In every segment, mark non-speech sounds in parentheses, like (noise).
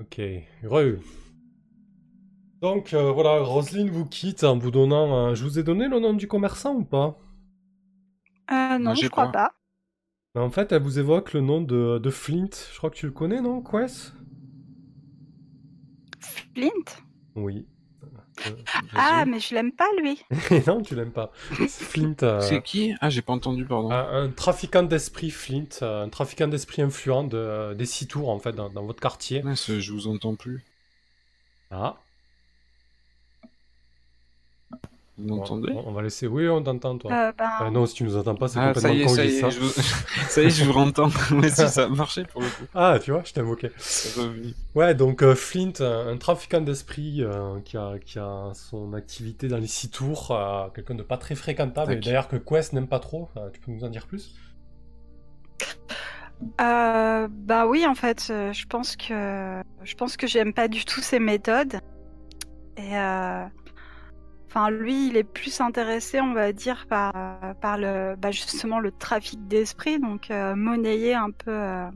Ok, heureux. Donc euh, voilà, Roselyne vous quitte en vous donnant. je vous ai donné le nom du commerçant ou pas? Euh, Non, je crois pas. En fait, elle vous évoque le nom de, de Flint. Je crois que tu le connais, non, Quest? Flint? Oui. Euh, ah, mais je l'aime pas, lui. (laughs) non, tu l'aimes pas. Flint. Euh, c'est qui? Ah, j'ai pas entendu, pardon. Un, trafiquant d'esprit, Flint. Euh, un trafiquant d'esprit influent de, des six tours, en fait, dans, dans votre quartier. je vous entends plus. Ah. Vous m'entendez? on, va laisser. Oui, on t'entend, toi. Euh, ben... ah non, si tu nous entends pas, c'est ah, complètement ça y est, ça, y est, je vous... (laughs) ça y est, je vous entends. Moi aussi, (laughs) ça a marché pour le coup. Ah, tu vois, je t'ai invoqué. Ouais, donc euh, Flint, un, trafiquant d'esprit euh, qui, a, qui a son activité dans les six tours, euh, quelqu'un de pas très fréquentable, et d'ailleurs que Quest n'aime pas trop. tu peux nous en dire plus? Bah oui, en fait, je pense que je pense que j'aime pas du tout ses méthodes. Et Enfin, lui, il est plus intéressé, on va dire, par, par le, bah, justement le trafic d'esprit, donc euh, monnayer un peu, euh,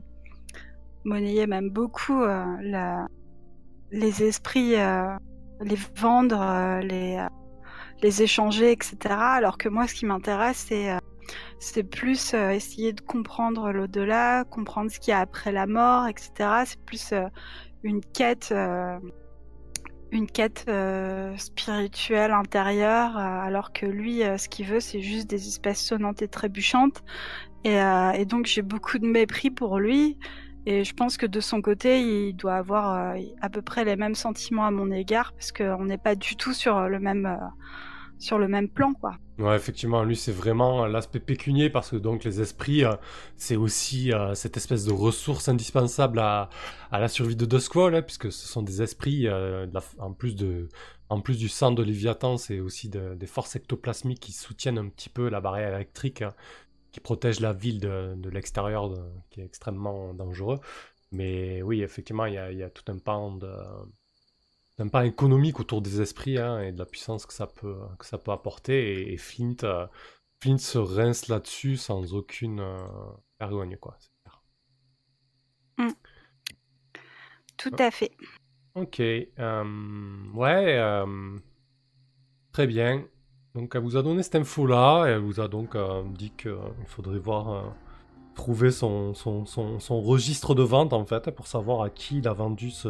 monnayer même beaucoup euh, la, les esprits, les vendre, les, les échanger, etc. Alors que moi, ce qui m'intéresse, c'est c'est plus essayer de comprendre l'au-delà, comprendre ce qu'il y a après la mort, etc. C'est plus une quête une quête euh, spirituelle intérieure, euh, alors que lui, euh, ce qu'il veut, c'est juste des espèces sonnantes et trébuchantes. Et, et donc j'ai beaucoup de mépris pour lui. Et je pense que de son côté, il doit avoir à peu près les mêmes sentiments à mon égard, parce qu'on n'est pas du tout sur le même sur le même plan, quoi. Ouais, effectivement, lui, c'est vraiment l'aspect pécunier parce que donc les esprits, euh, c'est aussi euh, cette espèce de ressource indispensable à, la survie de Duskwall, hein, puisque ce sont des esprits, euh, en, plus du sang de Léviathan, c'est aussi des forces ectoplasmiques qui soutiennent un petit peu la barrière électrique hein, qui protège la ville de, l'extérieur, qui est extrêmement dangereux. Mais oui, effectivement, il y a, tout un pan de d'un pas économique autour des esprits hein, et de la puissance que ça peut, que ça peut apporter. Et, Flint, euh, Flint se rince là-dessus sans aucune euh, vergogne, quoi. Mm. Tout à fait. Ok. Euh, ouais. très bien. Donc, elle vous a donné cette info-là et elle vous a donc dit qu'il faudrait voir trouver son, son, son, son, registre de vente en fait pour savoir à qui il a vendu ce,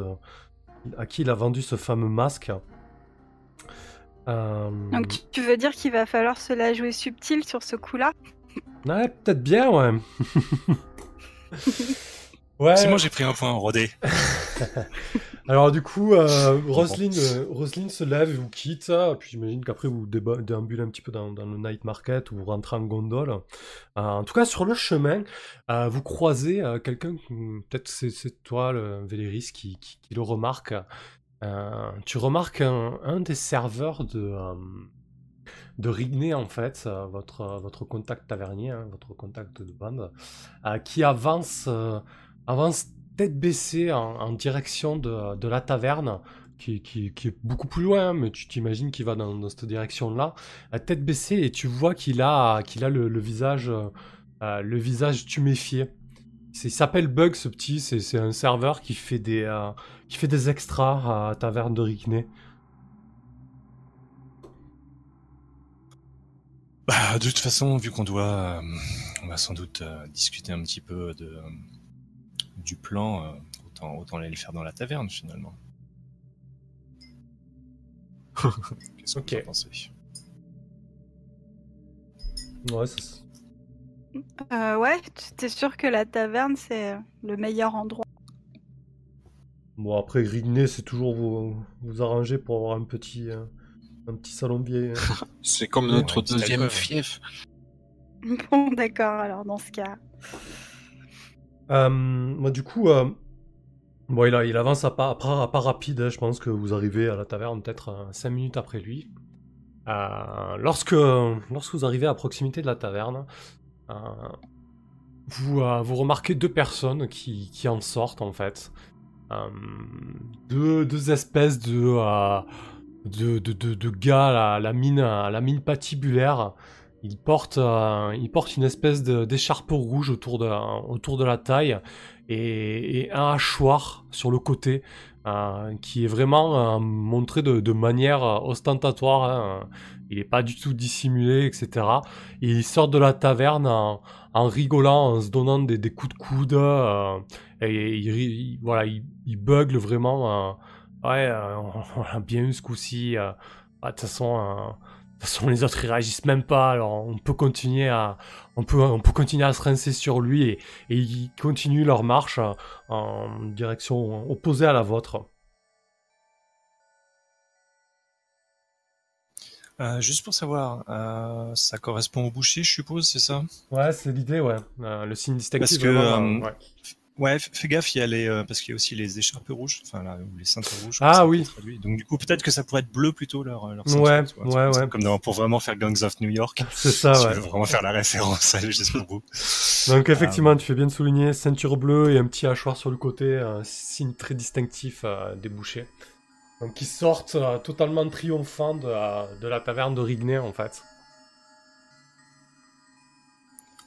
à qui il a vendu ce fameux masque. Euh, Donc tu veux dire qu'il va falloir se la jouer subtil sur ce coup-là? Ouais, peut-être bien, ouais. (laughs) ouais. C'est moi j'ai pris un point en rodé. (laughs) Alors du coup, euh, Roselyne, euh, se lève et vous quitte. Puis j'imagine qu'après vous déambulez un petit peu dans, le night market ou vous rentrez en gondole. Euh, en tout cas, sur le chemin, euh, vous croisez quelqu'un, peut-être c'est toi, le Véléris, qui, le remarque. tu remarques un, des serveurs de de Rigné en fait, votre, votre contact tavernier, hein, votre contact de bande, qui avance, avance tête baissée en, direction de, la taverne, qui, est beaucoup plus loin, hein, mais tu t'imagines qu'il va dans, cette direction-là, tête baissée, et tu vois qu'il a, qu'il a le, visage, euh, le visage tuméfié. Il s'appelle Bug, ce petit, c'est un serveur qui fait des, euh, qui fait des extras à taverne de Rickney. Bah, de toute façon, vu qu'on doit, euh, on va sans doute discuter un petit peu de, du plan, euh, autant, autant aller le faire dans la taverne finalement. (laughs) Qu'est-ce que vous pensez Ouais, c'est euh, ouais, t'es sûr que la taverne c'est le meilleur endroit? Bon après Grigné c'est toujours vous, vous arranger pour avoir un petit euh, un petit salon biais. Hein. (laughs) c'est comme notre deuxième fief. Bon d'accord alors dans ce cas. Euh, du coup, euh, bon, il, avance à pas, pas, rapide. Hein, je pense que vous arrivez à la taverne peut-être 5 euh, minutes après lui. lorsque, lorsque vous arrivez à proximité de la taverne, vous, vous remarquez deux personnes qui, qui en sortent en fait. Deux, espèces de, de, de, de, gars à la, mine, à la mine patibulaire il porte, euh, il porte une espèce d'écharpe rouge autour de, autour de la taille et, un hachoir sur le côté, euh, qui est vraiment euh, montré de, manière ostentatoire. hein. Il n'est pas du tout dissimulé, etc. Et il sort de la taverne en, rigolant, en se donnant des, coups de coude. et il, voilà, il, il bugle vraiment. ouais, (laughs) on, l'a bien eu ce coup-ci. euh, ah, De toute façon, de toute façon, les autres ils réagissent même pas. Alors on peut continuer à, on peut, on peut continuer à se rincer sur lui et, et ils continuent leur marche euh, en direction opposée à la vôtre. Euh, juste pour savoir, euh, ça correspond au boucher, je suppose, c'est ça? Ouais, c'est l'idée, ouais. Euh, le signe distinctif. Parce que, vraiment, ouais. Ouais, fais gaffe, il y a les, euh, parce qu'il y a aussi les écharpes rouges, enfin là, ou les ceintures rouges. Ah oui. Donc du coup, peut-être que ça pourrait être bleu plutôt leur, leur Ouais, ceinture, tu vois, ouais, ça, ouais. Comme dans, pour vraiment faire Gangs of New York. (laughs) C'est ça, si ouais. tu veux vraiment faire la référence à Jusqu'au bout. Donc effectivement, tu fais bien de souligner ceinture bleue et un petit hachoir sur le côté, un signe très distinctif euh, des bouchers. Donc ils sortent euh, totalement triomphants de, la- de la taverne de Rigney en fait.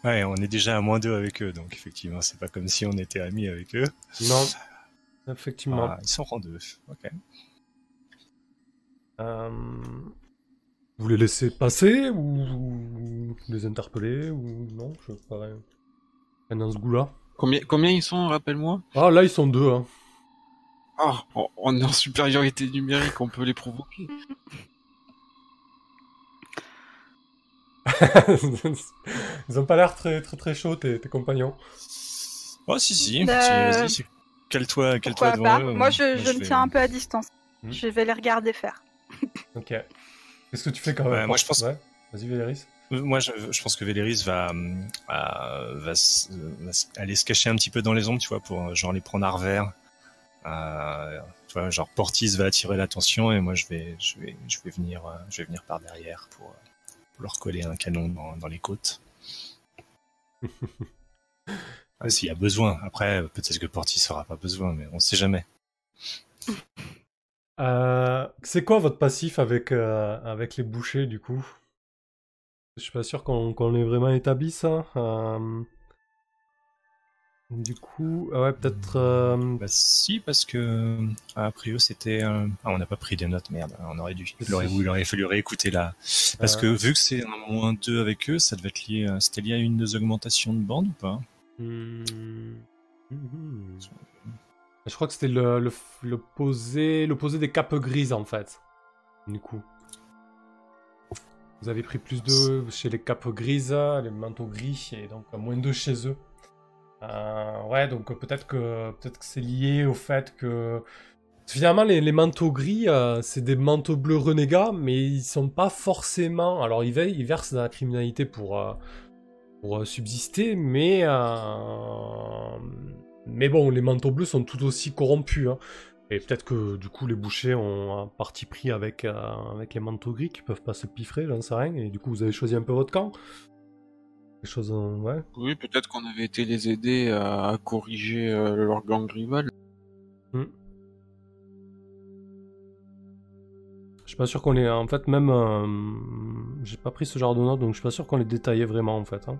Ouais, on est déjà à moins deux avec eux, donc effectivement, c'est pas comme si on était amis avec eux. Non, effectivement. Ah, ils sont en deux. Ok. Euh, Vous les laissez passer ou vous les interpeller ou non Je sais pas. rien. Rien dans ce goût-là. Combien, combien ils sont, rappelle-moi? Ah là ils sont deux. Hein. Ah, on- on est en supériorité numérique, on peut les provoquer. (laughs) Ils ont pas l'air très très très chauds tes, tes compagnons. Oh, si, si. Euh, si, cale-toi cale devant pas eux. Moi, je, je me vais- tiens un peu à distance. Hmm. Je vais les regarder faire. Ok. Qu'est-ce que tu fais quand même? Ouais, moi, je pense- Ouais. Vas-y Véléris. Euh, Moi, je, je pense que Véléris va, euh, va, aller se cacher un petit peu dans les ombres, tu vois, pour euh, genre les prendre à revers. Euh, tu vois, genre Portis va attirer l'attention et moi je vais, je vais, je vais venir, je vais venir par derrière pour, euh, pour leur coller un canon dans, dans les côtes. (laughs) Ah, S'il y a besoin. Après, peut-être que Portis aura pas besoin, mais on sait jamais. Euh, c'est quoi votre passif avec, euh, avec les bouchers du coup? Je suis pas sûr qu'on qu'on l'ait vraiment établi ça. Euh, Du coup, ah ouais, peut-être. euh, Bah si, parce que à Prio c'était, euh, ah on n'a pas pris des notes, merde, on aurait dû, il aurait, il aurait fallu réécouter là, parce Euh. que vu que c'est un moins 2 avec eux, ça devait être lié, à- c'était lié à une des augmentations de bande ou pas? Mhm. Je crois que c'était le, le, l'opposé, l'opposé des capes grises en fait. Du coup. Vous avez pris plus de chez les capes grises, les manteaux gris, et donc moins 2 chez eux. Euh, ouais, donc peut-être que peut-être que c'est lié au fait que finalement les, manteaux gris, euh, c'est des manteaux bleus renégats, mais ils sont pas forcément. Alors ils, ve- ils versent dans la criminalité pour euh, euh, subsister, mais euh, mais bon, les manteaux bleus sont tout aussi corrompus. hein. Et peut-être que du coup les bouchers ont un parti pris avec euh, avec les manteaux gris qui peuvent pas se piffrer, j'en sais rien. Et du coup vous avez choisi un peu votre camp. Des choses, ouais. Oui, peut-être qu'on avait été les aider à, à corriger euh, leur gang rival. Je suis pas sûr qu'on les. En fait, même. euh, J'ai pas pris ce genre de notes, donc je suis pas sûr qu'on les détaillait vraiment, en fait. Hein.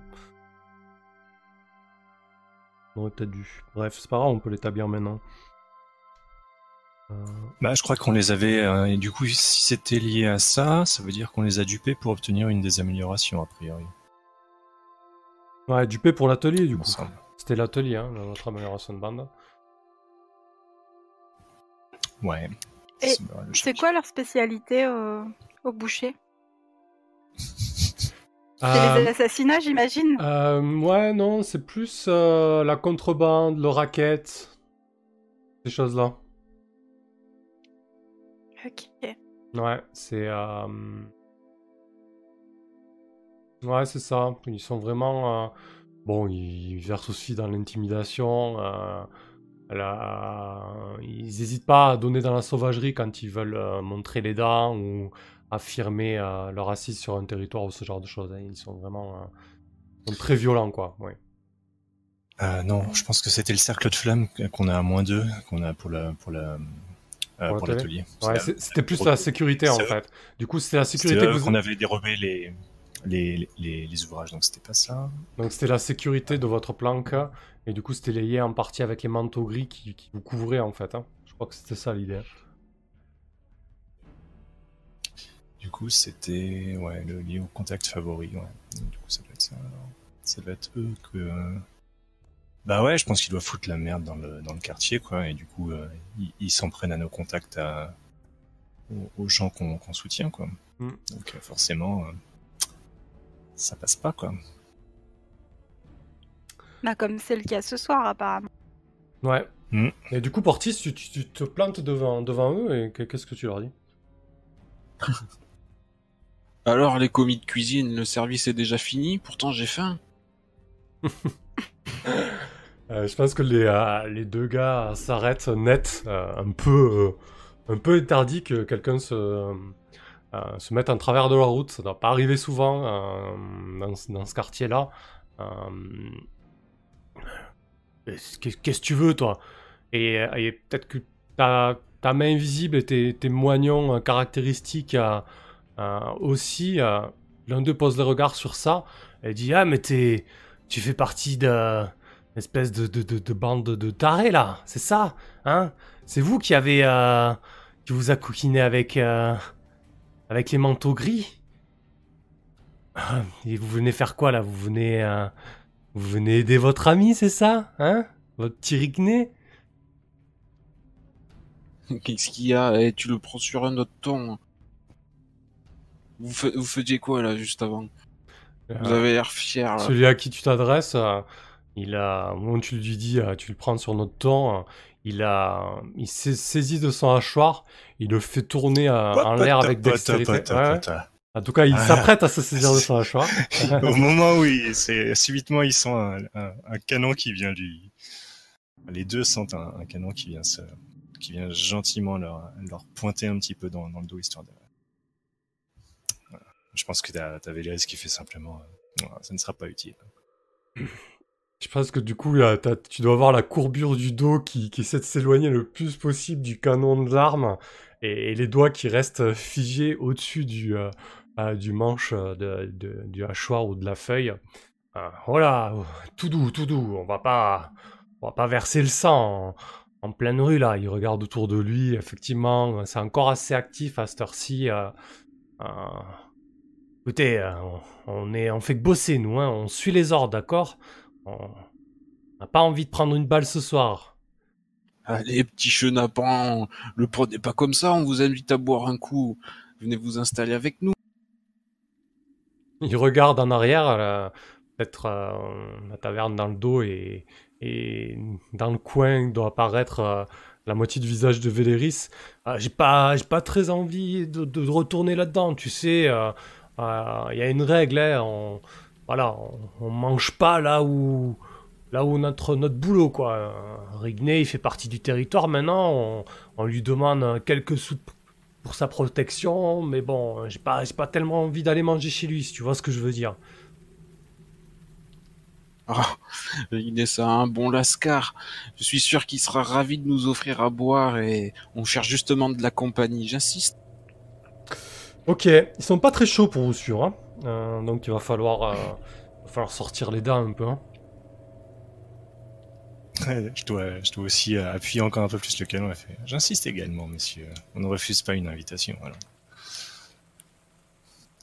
On aurait peut-être dû. Bref, c'est pas grave, on peut l'établir maintenant. Euh, Bah je crois qu'on les avait, euh, et du coup si c'était lié à ça, ça veut dire qu'on les a dupés pour obtenir une des améliorations a priori. Ouais, Dupé pour l'atelier, du coup. C'était l'atelier, hein, notre amélioration de bande. Ouais. Et C'est- quoi leur spécialité au, au boucher? (laughs) C'est Euh, les assassinats, j'imagine? euh, ouais, non, c'est plus euh, la contrebande, le racket, ces choses-là. Ok. Ouais, c'est. euh, Ouais, c'est ça. Ils sont vraiment. euh, Bon, ils versent aussi dans l'intimidation. euh, la- Ils n'hésitent pas à donner dans la sauvagerie quand ils veulent euh, montrer les dents ou affirmer euh, leur assise sur un territoire ou ce genre de choses. hein. Ils sont vraiment. ils sont très violents, quoi. Ouais. Non, je pense que c'était le cercle de flamme qu'on a à moins 2, qu'on a pour la pour la euh, Pour l'atelier. Ouais, c'était plus la sécurité en fait. Du coup, c'était la sécurité que eux vous. qu'on avait dérobé les les, les les ouvrages, donc c'était pas ça. Donc c'était la sécurité de votre planque Et du coup, c'était lié en partie avec les manteaux gris qui, qui vous couvraient en fait. hein. Je crois que c'était ça l'idée. Du coup, c'était ouais, le lié au contact favori. Ouais. Donc, du coup, ça doit être ça. alors. Ça doit être eux que. Bah ouais, je pense qu'ils doivent foutre la merde dans le, dans le quartier, quoi. Et du coup, euh, ils ils s'en prennent à nos contacts, à, aux, gens qu'on qu'on soutient, quoi. Mm. Donc euh, forcément, euh, ça passe pas, quoi. Bah, comme c'est le cas ce soir, apparemment. Ouais. Mm. Et du coup, Portis, tu, tu- tu te plantes devant, devant eux et que- qu'est-ce que tu leur dis? (laughs) Alors, les commis de cuisine, le service est déjà fini, pourtant j'ai faim. (laughs) Euh, Je pense que les, euh, les deux gars s'arrêtent net, euh, un peu euh, un peu interdit que quelqu'un se, euh, se mette en travers de la route. Ça doit pas arriver souvent euh, dans, dans ce quartier-là. Euh, Qu'est-ce que tu veux, toi? Et, peut-être que ta, ta main invisible et tes, tes moignons caractéristiques aussi, l'un d'eux pose le regard sur ça et dit Ah, mais t'es, tu fais partie de espèce de, de, de, de bande de, tarés là, c'est ça, hein? C'est vous qui avez, qui vous a coquiné avec, avec les manteaux gris. Ah, Et vous venez faire quoi là? Vous venez, euh, vous venez aider votre ami, c'est ça, hein? Votre petit ricné Qu'est-ce qu'il y a? Eh, Tu le prends sur un autre ton. Vous, fa- vous faisiez quoi là juste avant? Vous Euh, avez l'air fier là. Celui à qui tu t'adresses, euh, il a, au moment où tu lui dis, tu le prends sur notre ton, il a, il s'est saisi de son hachoir, il le fait tourner en l'air avec dextérité. Ouais. En tout cas, il Ah. s'apprête à se saisir de son hachoir. (laughs) Au moment où il, c'est subitement ils sentent un, un, un canon qui vient lui, les deux sentent un, un canon qui vient se, qui vient gentiment leur, leur pointer un petit peu dans, dans le dos histoire de. Voilà. Je pense que t'as, t'as Véléris qui fait simplement, euh, ça ne sera pas utile. Je pense que du coup, tu dois avoir la courbure du dos qui, essaie de s'éloigner le plus possible du canon de l'arme et, les doigts qui restent figés au-dessus du, euh, euh, du manche euh, du hachoir ou de la feuille. Euh, voilà, tout doux, tout doux. On va pas, on va pas verser le sang en, pleine rue là. Il regarde autour de lui. Effectivement, c'est encore assez actif à cette heure-ci. euh, euh, Écoutez, euh, on, on est, on fait que bosser nous. Hein, on suit les ordres, d'accord? On n'a pas envie de prendre une balle ce soir. Allez, petit chenapan, le prenez pas comme ça, on vous invite à boire un coup. Venez vous installer avec nous. Il regarde en arrière, euh, peut-être euh, la taverne dans le dos et, et dans le coin doit apparaître euh, la moitié du visage de Véléris. J'ai pas, j'ai pas très envie de, de retourner là-dedans, tu sais. Il y a une règle, hein, on, voilà, on, on mange pas là où, là où notre, notre boulot quoi. Rigné, il fait partie du territoire maintenant. On, on lui demande quelques sous pour sa protection, mais bon, j'ai pas, j'ai pas tellement envie d'aller manger chez lui, si tu vois ce que je veux dire. (laughs) Ah, Inès a un bon lascar. Je suis sûr qu'il sera ravi de nous offrir à boire et on cherche justement de la compagnie, j'insiste. Ok, ils sont pas très chauds pour vous sûr, hein. Euh, donc il va falloir, euh, va falloir sortir les dents un peu. Hein. je dois, je dois aussi euh, appuyer encore un peu plus le canon. Fait, J'insiste également, monsieur. On ne refuse pas une invitation. Voilà.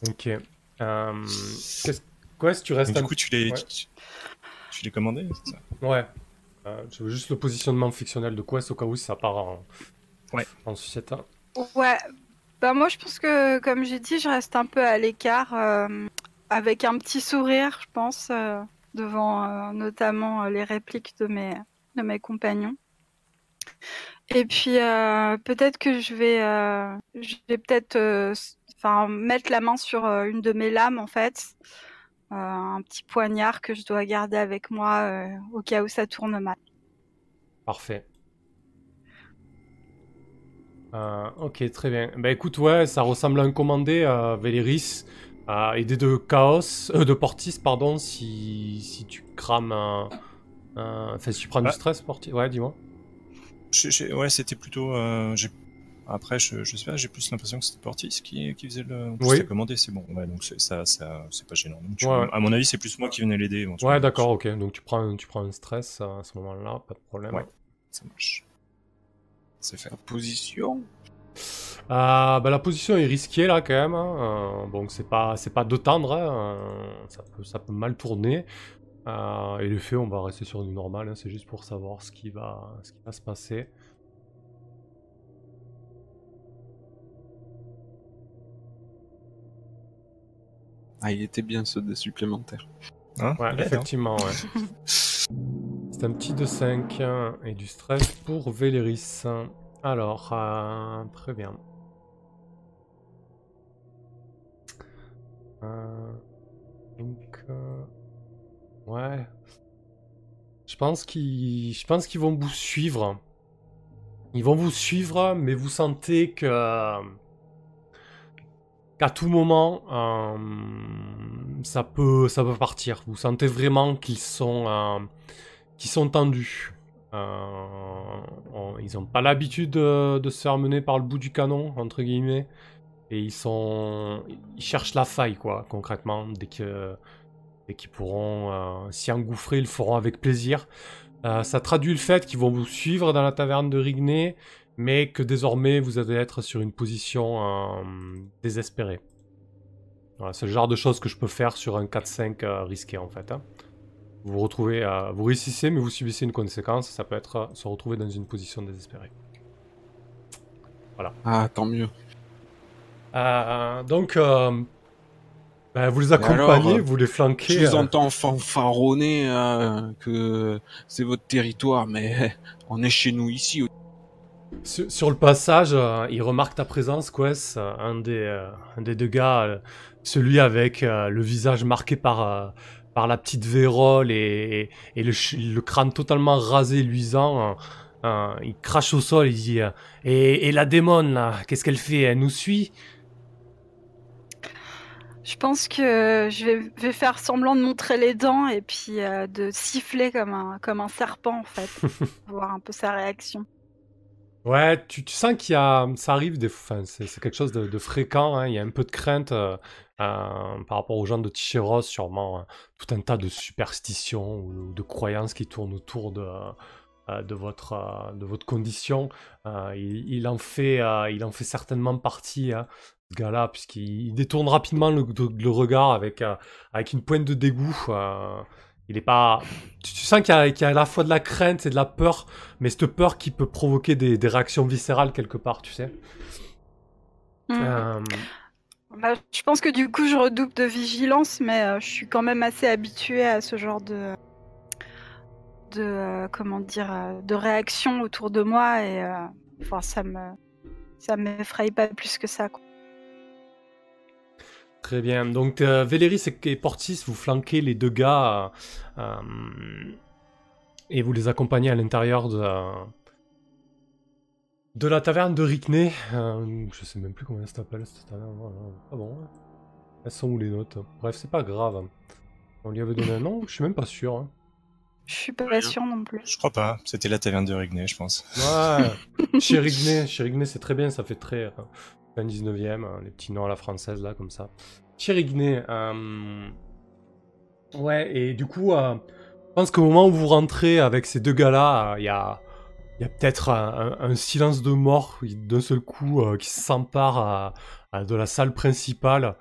Ok. Euh, qu'est-ce- quoi, si tu restes Donc, du coup, tu l'es, Ouais. tu, tu l'es commandé, c'est ça? Ouais. Euh, je veux juste le positionnement fictionnel de Quest au cas où ça part en, Ouais. en sucette. hein. Ouais. Bah moi je pense que comme j'ai dit, je reste un peu à l'écart euh, avec un petit sourire, je pense, euh, devant euh, notamment les répliques de mes de mes compagnons. Et puis peut-être que je vais je vais peut-être enfin mettre la main sur une de mes lames en fait. Un petit poignard que je dois garder avec moi au cas où ça tourne mal. Parfait. Euh, ok, très bien. Bah écoute, ouais, ça ressemble à un commandé, euh, Véléris. Euh, aidé de Chaos, euh, de Portis, pardon, si, si tu crames un. un- Enfin, si tu prends Ah. du stress, Portis. Ouais, dis-moi. Ouais, c'était plutôt. euh, Après, je, je sais pas, j'ai plus l'impression que c'était Portis qui, qui faisait le. Oui. Oui. commandé, c'est bon. Ouais, donc ça, ça, c'est pas gênant. Donc, tu- Ouais. À mon avis, c'est plus moi qui venais l'aider. Ouais, d'accord, ok. Donc tu prends, tu prends un stress à ce moment-là, pas de problème. Ouais. Ça marche. C'est fait. La position. Euh, bah, la position est risquée là quand même. hein. Euh, donc c'est pas, c'est pas de tendre. hein. Euh, ça, peut, ça peut mal tourner. Euh, et les faits, on va rester sur du normal. hein. C'est juste pour savoir ce qui va, ce qui va se passer. Ah, il était bien ce dé supplémentaire. Hein? Ouais, effectivement, ouais. (laughs) Un petit de 5 hein, et du stress pour Véléris. Alors, euh, très bien. Euh, donc, euh, ouais. Je pense qu'ils, je pense qu'ils vont vous suivre. Ils vont vous suivre, mais vous sentez que qu'à tout moment, ça peut, ça peut partir. Vous sentez vraiment qu'ils sont, euh, qu'ils sont tendus. Euh, ils n'ont pas l'habitude de, de se faire mener par le bout du canon, entre guillemets. Et ils sont, ils cherchent la faille, quoi, concrètement. Dès que, qu'ils pourront euh, s'y engouffrer, ils le feront avec plaisir. Euh, ça traduit le fait qu'ils vont vous suivre dans la taverne de Rigney, mais que désormais vous allez être sur une position euh, désespérée. C'est le genre de choses que je peux faire sur un 4-5 euh, risqué en fait. hein. Vous retrouvez, euh, vous réussissez, mais vous subissez une conséquence. Ça peut être euh, se retrouver dans une position désespérée. Ah, tant mieux. Euh, donc, euh, ben, vous les accompagnez, vous les flanquez. Je vous euh, entends fanfaronner que c'est votre territoire, mais (laughs) on est chez nous ici. Sur, sur le passage, il remarque ta présence, Quest, un, des, un des deux gars, celui avec le visage marqué par, par la petite vérole et, et, et le, crâne totalement rasé, luisant. euh, euh, il crache au sol, il dit euh, et, et la démon, là, qu'est-ce qu'elle fait? Elle nous suit? Je pense que je vais, vais faire semblant de montrer les dents et puis euh, de siffler comme un, comme un serpent en fait, (laughs) voir un peu sa réaction. Ouais, tu, sens qu'il y a, ça arrive des, enfin, c'est quelque chose de, fréquent. hein, Il y a un peu de crainte euh, euh, par rapport aux gens de Ticheros, sûrement euh, tout un tas de superstitions ou de croyances qui tournent autour de, euh, de votre, de votre condition. Il, en fait, il en fait certainement partie, hein, ce gars-là, puisqu'il il détourne rapidement le, le regard avec, avec une pointe de dégoût. Il est pas. Tu, tu sens qu'il y, a- qu'il y a à la fois de la crainte et de la peur, mais cette peur qui peut provoquer des, des réactions viscérales quelque part, tu sais. Hmm. Euh, Bah, je pense que du coup je redouble de vigilance, mais euh, je suis quand même assez habituée à ce genre de de euh, comment dire de réaction autour de moi et euh, enfin, ça me ça m'effraie pas plus que ça. quoi. Très bien. Donc, euh, Véléris et, Portis, vous flanquez les deux gars euh, et vous les accompagnez à l'intérieur de, de la taverne de Rickney. Euh, je sais même plus comment elle s'appelle cette taverne. Ah bon ouais. Elles sont où les notes? Bref, c'est pas grave. On lui avait donné un nom Je suis même pas sûr. hein. Je suis pas sûre non plus. Je crois pas. C'était la taverne de Rigney, je pense. Ouais, (laughs) chez Rigney, chez Rigney, c'est très bien, ça fait très fin 19e, hein, les petits noms à la française là, comme ça. Rigney, euh, ouais, et du coup, euh, je pense qu'au moment où vous rentrez avec ces deux gars-là, euh, il y a, y a peut-être un, silence de mort d'un seul coup euh, qui s'empare de la salle principale.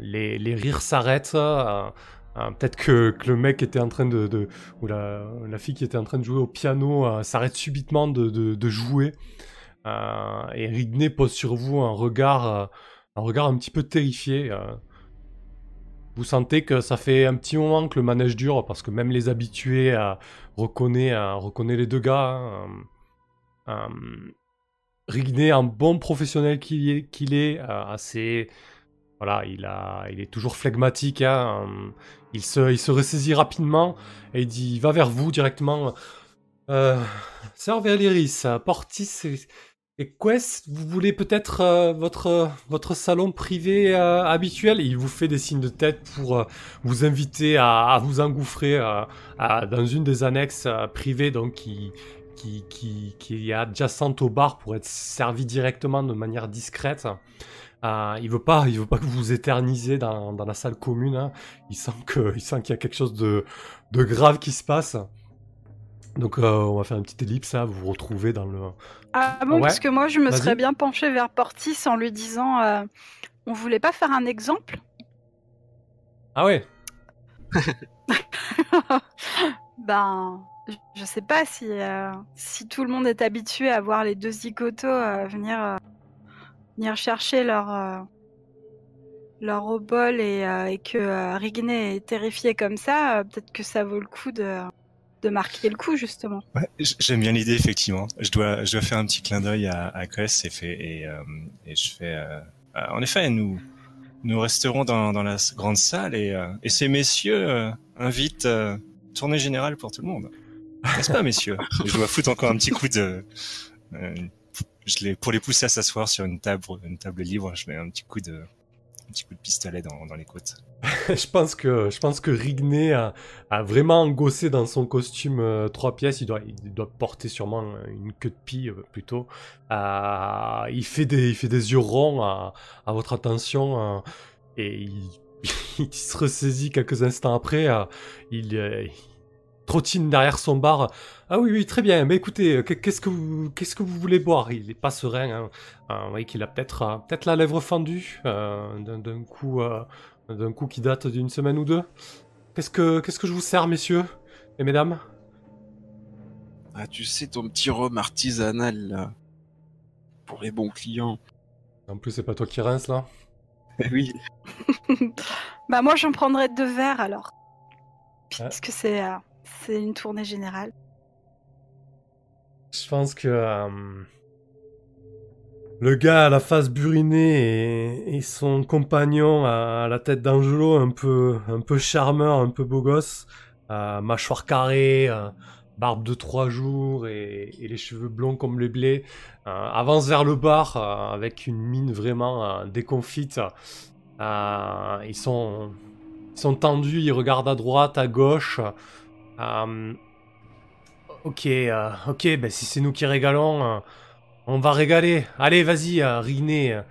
Les, rires s'arrêtent. peut-être que, le mec était en train de, ou la, fille qui était en train de jouer au piano s'arrête subitement de jouer. Euh, et Rigney pose sur vous un regard, euh, un regard un petit peu terrifié. euh. Vous sentez que ça fait un petit moment que le manège dure parce que même les habitués reconnaissent, les deux gars. hein. Un bon professionnel qu'il est, assez, voilà, il est toujours flegmatique. hein, il se, il se ressaisit rapidement et il dit, il va vers vous directement. Euh, Sœur Valéris, Portis et, Quest, vous voulez peut-être euh, votre, votre salon privé euh, habituel? Il vous fait des signes de tête pour euh, vous inviter à, vous engouffrer dans une des annexes privées donc qui, qui, qui, qui est adjacente au bar pour être servi directement de manière discrète. Il veut pas, veut pas que vous éternisez dans, dans la salle commune. hein. Il sent qu'il y a quelque chose de grave qui se passe. Donc euh, on va faire une petite ellipse, là, vous vous retrouvez dans le... Ah bon, Ouais. parce que moi, je me serais bien penchée vers Portis en lui disant euh, on voulait pas faire un exemple? Ah ouais. (laughs) Ben, je- sais pas si, euh, si tout le monde est habitué à voir les deux zigotos venir, venir chercher leur, leur obol et, et que Rigné est terrifié comme ça, peut-être que ça vaut le coup de, de marquer le coup, justement. J'aime bien l'idée effectivement. Je dois, je dois faire un petit clin d'œil à, à et fait et, euh, et je fais. euh, euh, en effet, nous nous resterons dans, dans la grande salle et, euh, et ces messieurs euh, invitent euh, tournée générale pour tout le monde. N'est-ce pas, messieurs? Je dois foutre encore un petit coup de. je pour les pousser à s'asseoir sur une table, une table libre, je mets un petit coup de, petit coup de pistolet dans, les côtes. (laughs) je pense que je pense que Rigné a, vraiment engossé dans son costume euh, trois pièces. Il doit, porter sûrement une queue de pie euh, plutôt. Euh, il fait des il fait des yeux ronds à, votre attention euh, et (laughs) il, se ressaisit quelques instants après. euh, euh, il trottine derrière son bar. Ah oui oui très bien. Mais écoutez, euh, qu'est- qu'est-ce que vous qu'est-ce que vous voulez boire? Il est pas serein. Hein. Euh, vous voyez qu'il a peut-être euh, peut-être la lèvre fendue euh, d'un coup. euh, d'un coup qui date d'une semaine ou deux. Qu'est-ce que, qu'est-ce que je vous sers, messieurs et mesdames? Ah, tu sais, ton petit rhum artisanal, là. Pour les bons clients. En plus, c'est pas toi qui rince là. (laughs) Eh oui. (laughs) bah moi, j'en prendrais deux verres alors. Ouais. Puisque c'est euh, c'est une tournée générale. Je pense que euh, le gars à la face burinée et, son compagnon à la tête d'Angelo, un peu, un peu charmeur, un peu beau gosse, euh, mâchoire carrée, euh, barbe de trois jours et, les cheveux blonds comme le blé, avance vers le bar avec une mine vraiment déconfite. Ils sont tendus, ils regardent à droite, à gauche. Euh, ok, euh, ok, ben si c'est nous qui régalons, euh, on va régaler. Allez, vas-y, Rigné, euh,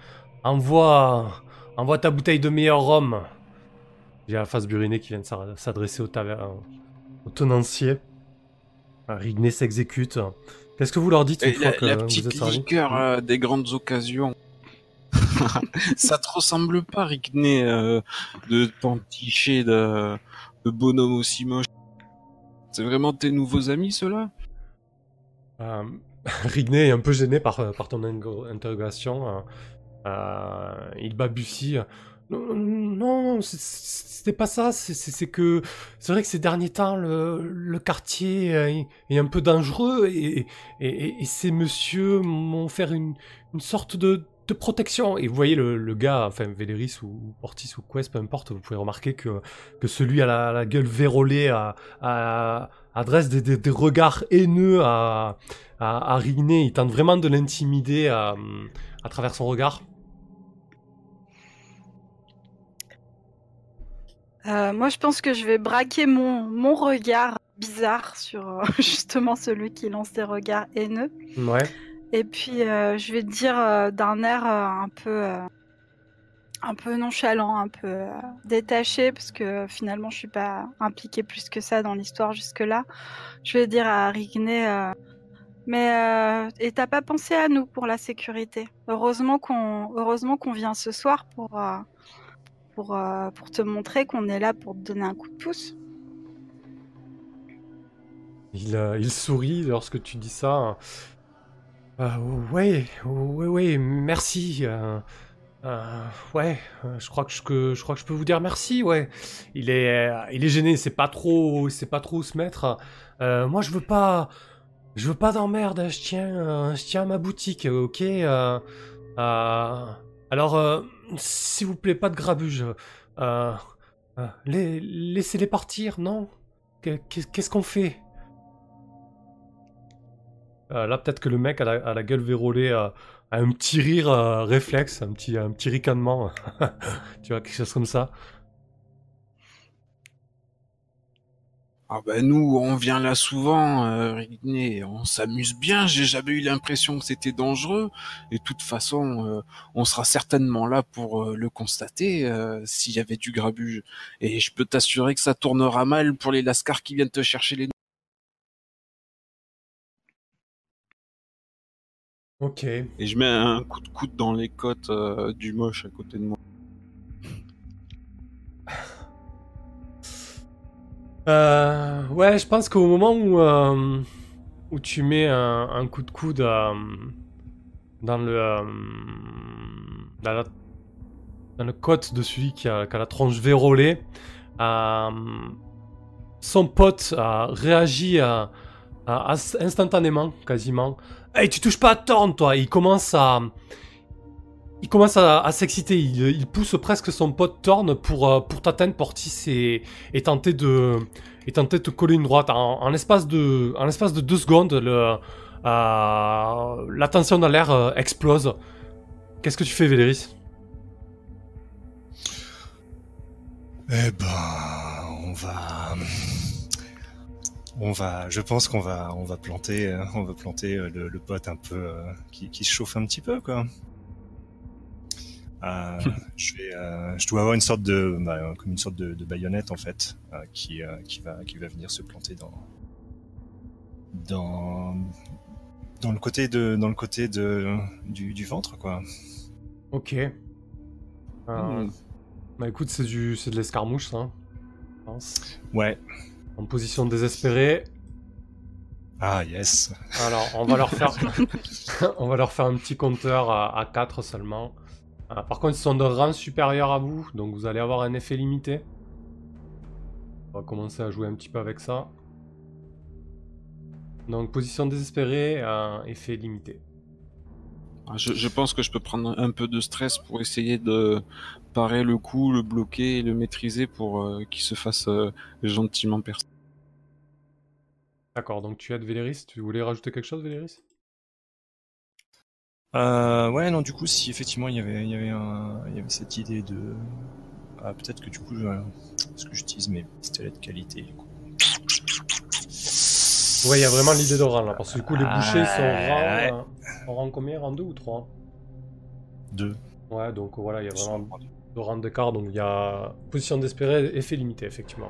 envoie, envoie ta bouteille de meilleur rhum. A la face burinée qui vient de s'adresser au, au tenancier. Rigné s'exécute. Qu'est-ce que vous leur dites une fois la, que la vous petite êtes servi? liqueur euh, des grandes occasions. (laughs) ça te ressemble pas, Rigné, euh, de panticher de, de bonhomme aussi moche. C'est vraiment tes nouveaux amis, ceux-là? Euh, (laughs) Rigné est un peu gêné par, euh, par ton interrogation. euh, euh, il balbutie. Non, non, c'était pas ça. c'est- que c'est vrai que ces derniers temps, le, le quartier est- un peu dangereux et- et ces messieurs m'ont fait une, une sorte de, de protection. Et vous voyez le, le gars, enfin Véléris ou, ou Portis ou Quest, peu importe, vous pouvez remarquer que, que celui à la, la gueule vérolée adresse des, des- des regards haineux à, à, à Rigné. Il tente vraiment de l'intimider à, à travers son regard. Euh, moi, je pense que je vais braquer mon, mon regard bizarre sur euh, (laughs) justement celui qui lance des regards haineux. Ouais. Et puis, euh, je vais te dire euh, d'un air euh, un peu, un peu nonchalant, un peu détaché, parce que finalement, je suis pas impliquée plus que ça dans l'histoire jusque-là. Je vais dire à Rigné, mais et t'as pas pensé à nous pour la sécurité? Heureusement qu'on, heureusement qu'on vient ce soir pour, pour, pour te montrer qu'on est là pour te donner un coup de pouce. Il, il sourit lorsque tu dis ça. Euh, ouais, ouais, ouais, merci. euh, euh, ouais, euh, je crois que je, crois que je peux vous dire merci. Ouais, il est, il est gêné. C'est pas trop, c'est pas trop où se mettre. Euh, moi, je veux pas, je veux pas d'emmerde. Je tiens, je tiens à ma boutique, ok. euh, alors, s'il vous plaît, pas de grabuge. Les- laissez-les partir, non? Que- qu'est- Qu'est-ce qu'on fait? Euh, là, peut-être que le mec à la, la gueule vérolée euh, a un petit rire euh, réflexe, un petit, un petit ricanement. (laughs) tu vois, quelque chose comme ça. Ah bah nous, on vient là souvent, euh, on s'amuse bien, j'ai jamais eu l'impression que c'était dangereux, et de toute façon, euh, on sera certainement là pour euh, le constater euh, s'il y avait du grabuge. Et je peux t'assurer que ça tournera mal pour les lascars qui viennent te chercher les... Ok. Et je mets un coup de coude dans les côtes euh, du moche à côté de moi. (sighs) Euh, ouais, je pense qu'au moment où, euh, où tu mets un, un coup de coude euh, dans le dans, la, dans le côte de celui qui a, qui a la tronche vérolée, son pote a réagi à- à- à- instantanément, quasiment. Hey, tu touches pas à Thorn, toi! Il commence à. Il commence à, s'exciter, il, pousse presque son pote Thorn pour, euh, pour t'atteindre, Portis, et, et tenter de et tenter de te coller une droite. En, l'espace de en l'espace de deux secondes, euh, la tension dans l'air euh, explose. Qu'est-ce que tu fais, Véléris? Eh ben, on va, on va, je pense qu'on va, on va planter, euh, on va planter euh, le, le pote un peu euh, qui, qui se chauffe un petit peu, quoi. Euh, je vais, euh, je dois avoir une sorte de, bah, comme une sorte de, de baïonnette en fait, euh, qui, euh, qui va, qui va venir se planter dans, dans, dans le côté de, dans le côté de, du, du ventre, quoi. Ok. Euh, Hmm. Bah écoute, c'est du c'est de l'escarmouche, ça. je pense. Ouais. En position désespérée. Ah yes. Alors, on va leur faire (laughs) on va leur faire un petit compteur à, à 4 seulement. Euh, par contre, ils sont de rang supérieur à vous, donc vous allez avoir un effet limité. On va commencer à jouer un petit peu avec ça. Donc, position désespérée, euh, effet limité. Je, je pense que je peux prendre un peu de stress pour essayer de parer le coup, le bloquer et le maîtriser pour euh, qu'il se fasse euh, gentiment percer. D'accord, donc tu aides Véléris. Tu voulais rajouter quelque chose, Véléris? Euh, ouais, non, du coup, si effectivement il y avait, il y avait, un, il y avait cette idée de. Ah, peut-être que du coup, euh, est-ce que j'utilise mes pistolets de qualité du coup Ouais, il y a vraiment l'idée de rang là, parce que du coup, les bouchers sont Ouais. rang, euh, en rang combien? Rang 2 ou 3 Deux. Ouais, donc voilà, il y a vraiment deux rangs d'écart, donc il y a position désespérée, effet limité, effectivement.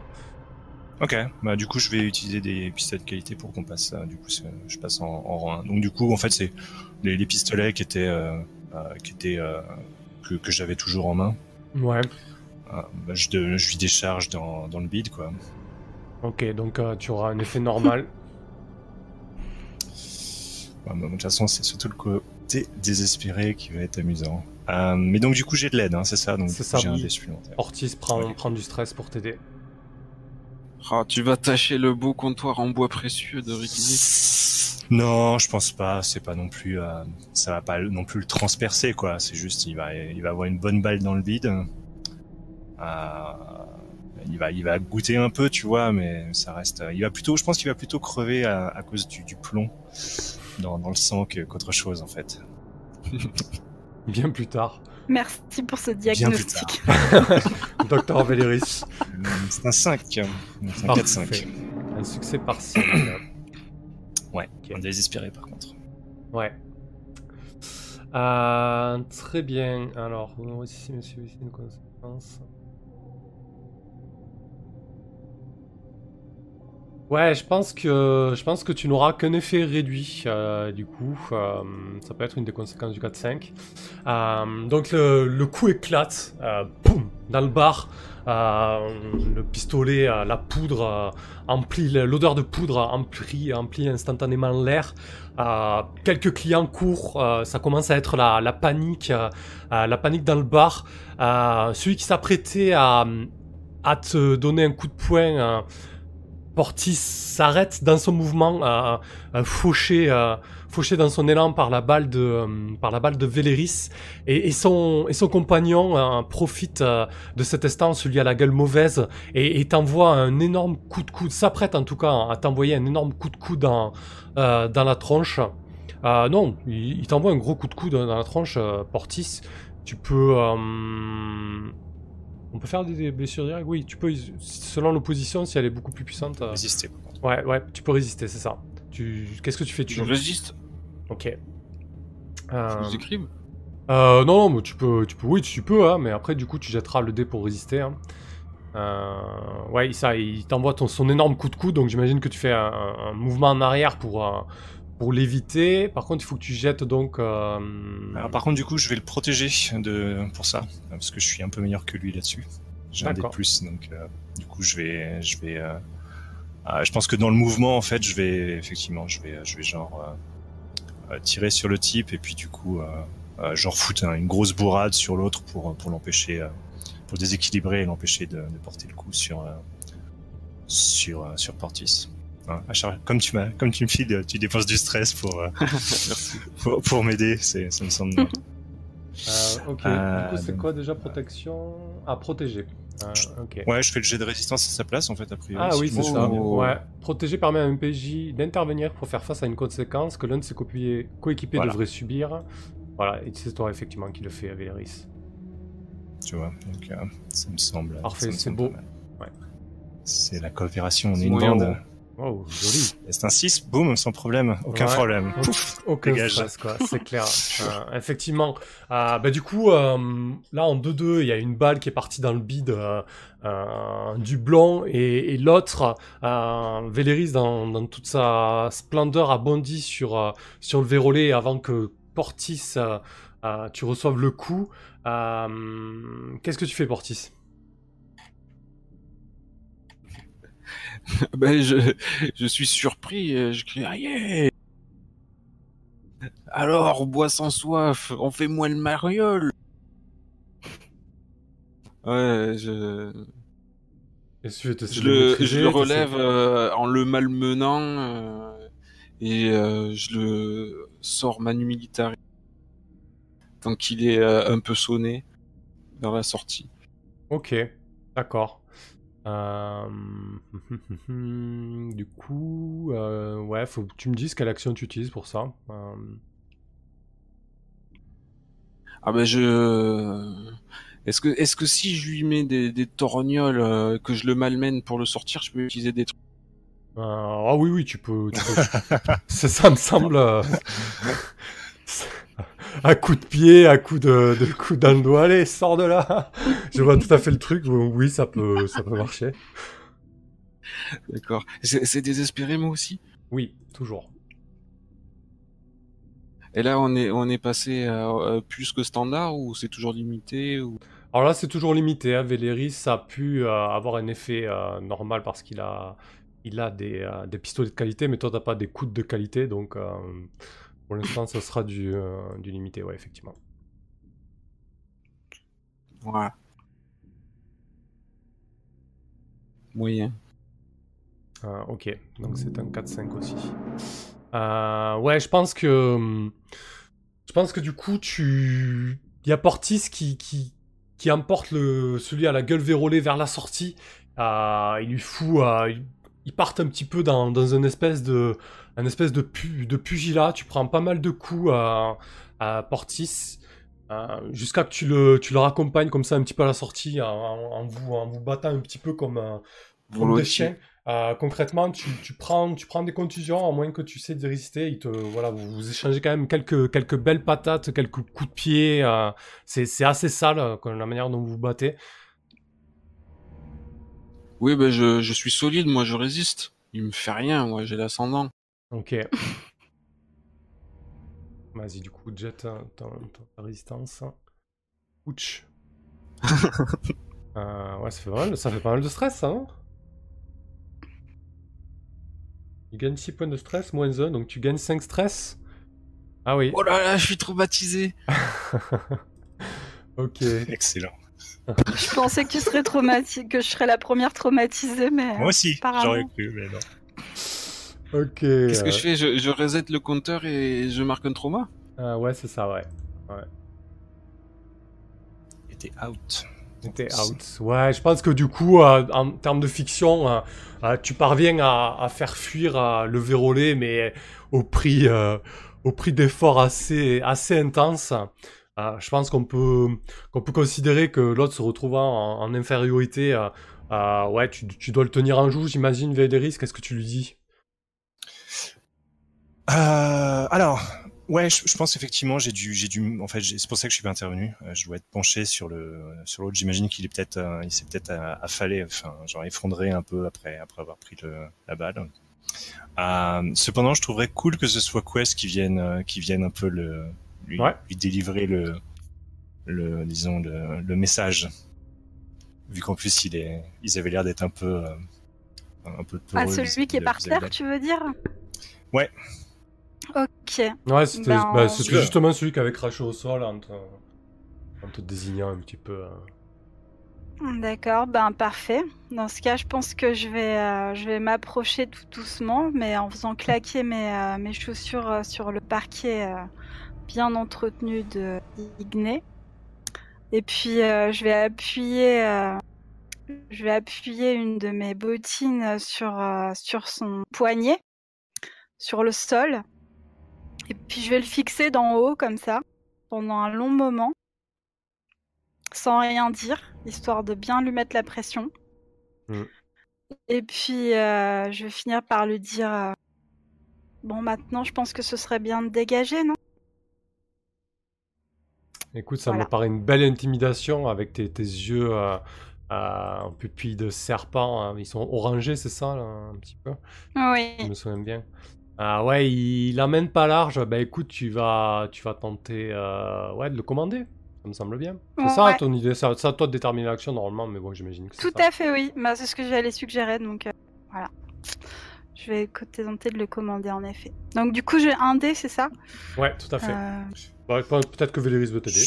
Ok, bah du coup, je vais utiliser des pistolets de qualité pour qu'on passe. euh, du coup, je passe en, en rang 1. Donc du coup, en fait, c'est les, les pistolets qui étaient, euh, euh, qui étaient, euh, que, que j'avais toujours en main. Ouais, Euh, bah, je, je lui décharge dans, dans le bide, quoi. ok, donc euh, tu auras un effet normal. (laughs) Bah, de toute façon, c'est surtout le côté désespéré qui va être amusant. Euh, mais donc, du coup, j'ai de l'aide, hein, c'est ça Donc, C'est ça, j'ai un oui. dé supplémentaire. Ortiz prend, du stress pour t'aider. Ah, tu vas tâcher le beau comptoir en bois précieux de Ricky. Non, je pense pas. C'est pas non plus. euh, ça va pas non plus le transpercer, quoi. C'est juste, il va, il va avoir une bonne balle dans le bide. Euh, il va, il va goûter un peu, tu vois, mais ça reste. Il va plutôt, je pense qu'il va plutôt crever à, à cause du, du plomb dans, dans le sang qu'autre chose, en fait. (laughs) Bien plus tard. Merci pour ce diagnostic. (laughs) Docteur Véléris. Euh, C'est un 5. C'est un Parfait. 4-5. Un succès partiel. Ouais, Ok. un désespéré par contre. Ouais. Euh, très bien. Alors, vous aussi, monsieur, ici une conséquence. Ouais, je pense que je pense que tu n'auras qu'un effet réduit euh, du coup. euh, ça peut être une des conséquences du 4-5. Euh, donc le, coup éclate, boum, dans le bar. Le pistolet, la poudre emplit, l'odeur de poudre emplit, instantanément l'air. Quelques clients courent, ça commence à être la, panique, la panique dans le bar. Celui qui s'apprêtait à, te donner un coup de poing, Portis s'arrête dans son mouvement, euh, fauché, dans son élan par la balle de, euh, par Véléris, et, son, compagnon euh, profite euh, de cet instant, celui à la gueule mauvaise, et, t'envoie un énorme coup de coude, s'apprête en tout cas à t'envoyer un énorme coup de coude dans, dans la tronche. Non, il, t'envoie un gros coup de coude dans la tronche, Portis. Tu peux... On peut faire des, blessures directes Oui, tu peux, selon l'opposition, si elle est beaucoup plus puissante. euh, Résister. Ouais, ouais, tu peux résister, c'est ça. Tu... Qu'est-ce que tu fais tu... Je résiste. Ok. Je Euh, vous écrive. euh, non, non, mais tu peux, tu peux, oui, tu peux, hein, mais après, du coup, tu jetteras le dé pour résister. hein. Euh, ouais, ça, il t'envoie son énorme coup de coude, donc j'imagine que tu fais un, un mouvement en arrière pour, euh, pour l'éviter. Par contre, il faut que tu jettes donc. euh, Alors, par contre, du coup, je vais le protéger de pour ça, parce que je suis un peu meilleur que lui là-dessus. J'ai un dé de D'accord. plus, donc euh, du coup, je vais, je vais. euh, ah, je pense que dans le mouvement, en fait, je vais effectivement, je vais, je vais genre tirer sur le type et puis du coup, genre foutre un- une grosse bourrade sur l'autre pour pour l'empêcher, pour déséquilibrer et l'empêcher de, de porter le coup sur sur sur Portis. Hein, à chaque- comme tu m'as, comme tu me files, tu dépenses du stress pour euh, (laughs) (laughs) pour, pour m'aider, c'est, ça me semble. bien. (laughs) euh, ok, Euh, du coup, c'est donc- quoi déjà protection? Ah, protéger. Euh, ok. Ouais, je fais le jet de résistance à sa place, en fait, a priori. Ah oui, c'est ça. Oh. Ouais. Protéger permet à un PJ d'intervenir pour faire face à une conséquence que l'un de ses copiés- coéquipiers Voilà. devrait subir. Voilà, et c'est toi effectivement qui le fait, Véléris. Tu vois, donc euh, ça me semble. Parfait, c'est semble beau. Ouais. C'est la coopération, on est C'est une bande. Oh, joli. C'est un 6, boum, sans problème, aucun Ouais. problème. Aucun- Aucun dégage. stress, quoi, c'est clair. (laughs) Euh, effectivement. Euh, bah, du coup, euh, là, en 2-2, il y a une balle qui est partie dans le bide euh, euh, du blanc et, et l'autre, euh, Véléris, dans, dans toute sa splendeur, a bondi sur, euh, sur le vérolé avant que Portis, euh, euh, tu reçoives le coup. Euh, Qu'est-ce que tu fais, Portis? (laughs) Ben, je, je suis surpris, euh, je crie Aïe Alors, bois sans soif, on fait moins le mariole Ouais, je, je, de le, maîtriser, je le relève euh, en le malmenant euh, et euh, je le sors manu militari tant qu'il est un peu sonné vers la sortie. Ok, d'accord. Euh, (laughs) Du coup, euh, ouais, faut que tu me dises quelle action tu utilises pour ça. Euh, Ah ben je... Est-ce que, est-ce que si je lui mets des, des torgnoles, euh, que je le malmène pour le sortir, je peux utiliser des trucs? Euh, ah oui, oui, tu peux. tu peux- (laughs) ça, ça me semble. (laughs) (laughs) à coup de pied, à coup de, de coup le doigt, allez, sors de là. (laughs) Je vois tout à fait le truc. Oui, ça peut, ça peut marcher. D'accord. C'est désespéré moi aussi? Oui, toujours. Et là on est on est passé à euh, plus que standard ou c'est toujours limité ou? Alors là, c'est toujours limité. Hein. Véléris, ça a pu euh, avoir un effet euh, normal parce qu'il a, il a des, euh, des pistolets de qualité, mais toi, t'as pas des coudes de qualité. Donc, pour l'instant, ça sera du, euh, du limité, ouais, effectivement. voilà. Moyen. Euh, ok, donc c'est un 4-5 aussi. Euh, ouais, je pense que. hum, Je pense que du coup, tu. Il y a Portis qui, qui, qui emporte le, celui à la gueule vérolée vers la sortie. Euh, il lui fout. il- ils partent un petit peu dans, dans une espèce de. Un espèce de, pu, de pugilat. Tu prends pas mal de coups à, à Portis. euh, Jusqu'à que tu le, tu le raccompagnes comme ça un petit peu à la sortie en, vous, en vous battant un petit peu comme, un- comme des chiens. Euh, concrètement, tu, tu prends, tu prends des contusions, à moins que tu sais de résister. Il te, voilà, vous, vous échangez quand même quelques, quelques belles patates, quelques coups de pied. euh, c'est, assez sale euh, la manière dont vous vous battez. Oui ben je, je suis solide, moi je résiste. Il me fait rien, moi j'ai l'ascendant. Ok. (laughs) Vas-y, du coup, jette ton- ta résistance. Ouch. (laughs) Euh, ouais, ça fait, pas mal, ça fait pas mal de stress, ça, non Tu gagnes 6 points de stress, moins 1, donc tu gagnes 5 stress. Ah oui. Oh là là, je suis traumatisé. (laughs) ok. Excellent. Je pensais que tu serais traumatisé, que je serais la première traumatisée, mais Moi aussi, j'aurais cru, mais non. Ok. Qu'est-ce que euh, je fais? Je, je reset le compteur et je marque un trauma? Ah ouais, c'est ça, ouais. Et t'es out. T'es out. Ouais, je pense que du coup, euh, en termes de fiction, euh, euh, tu parviens à, à faire fuir euh, le vérolé, mais au prix, euh, au prix d'efforts assez, assez intenses. euh, je pense qu'on peut, qu'on peut considérer que l'autre se retrouvant en, infériorité, euh, euh, ouais, tu, tu, dois le tenir en joue, j'imagine, Véléris, qu'est-ce que tu lui dis? Alors, ouais, je, pense effectivement, j'ai dû, j'ai dû, en fait, c'est pour ça que je suis pas intervenu. je dois être penché sur le, sur l'autre. J'imagine qu'il est peut-être, il s'est peut-être affalé, enfin, genre effondré un peu après, après avoir pris le, la balle. cependant, je trouverais cool que ce soit Quest qui vienne, qui vienne un peu le, lui, lui délivrer le, le disons le, le message vu qu'en plus il est ils avaient l'air d'être un peu euh, un peu ah celui qui est par terre tu veux dire? Ouais ok ouais c'était ben, bah, justement celui qui avait craché au sol en te, en te désignant un petit peu euh. d'accord ben parfait dans ce cas je pense que je vais euh, je vais m'approcher tout doucement mais en faisant claquer mes, mes chaussures sur le parquet bien entretenu de Igné. Et puis euh, je vais appuyer, euh, je vais appuyer une de mes bottines sur euh, sur son poignet, sur le sol. Et puis je vais le fixer d'en haut comme ça pendant un long moment, sans rien dire, histoire de bien lui mettre la pression. Mm. Et puis je vais finir par lui dire bon maintenant je pense que ce serait bien de dégager, non? Écoute, ça me paraît une belle intimidation avec tes, yeux euh, euh, en pupille de serpent. Hein. Ils sont orangés, c'est ça, un petit peu? Oui. Je me souviens bien. Ah ouais, il, l'amène pas large. Bah écoute, tu vas, tu vas tenter euh, ouais, de le commander. Ça me semble bien. C'est ça ton idée C'est à toi de déterminer l'action normalement, mais bon, j'imagine que Tout à fait, oui. Bah, c'est ce que j'allais suggérer, donc voilà. Je vais tenter de le commander en effet. Donc du coup, j'ai un dé, c'est ça? Ouais, tout à fait. Bah, peut-être que Véléris veut t'aider.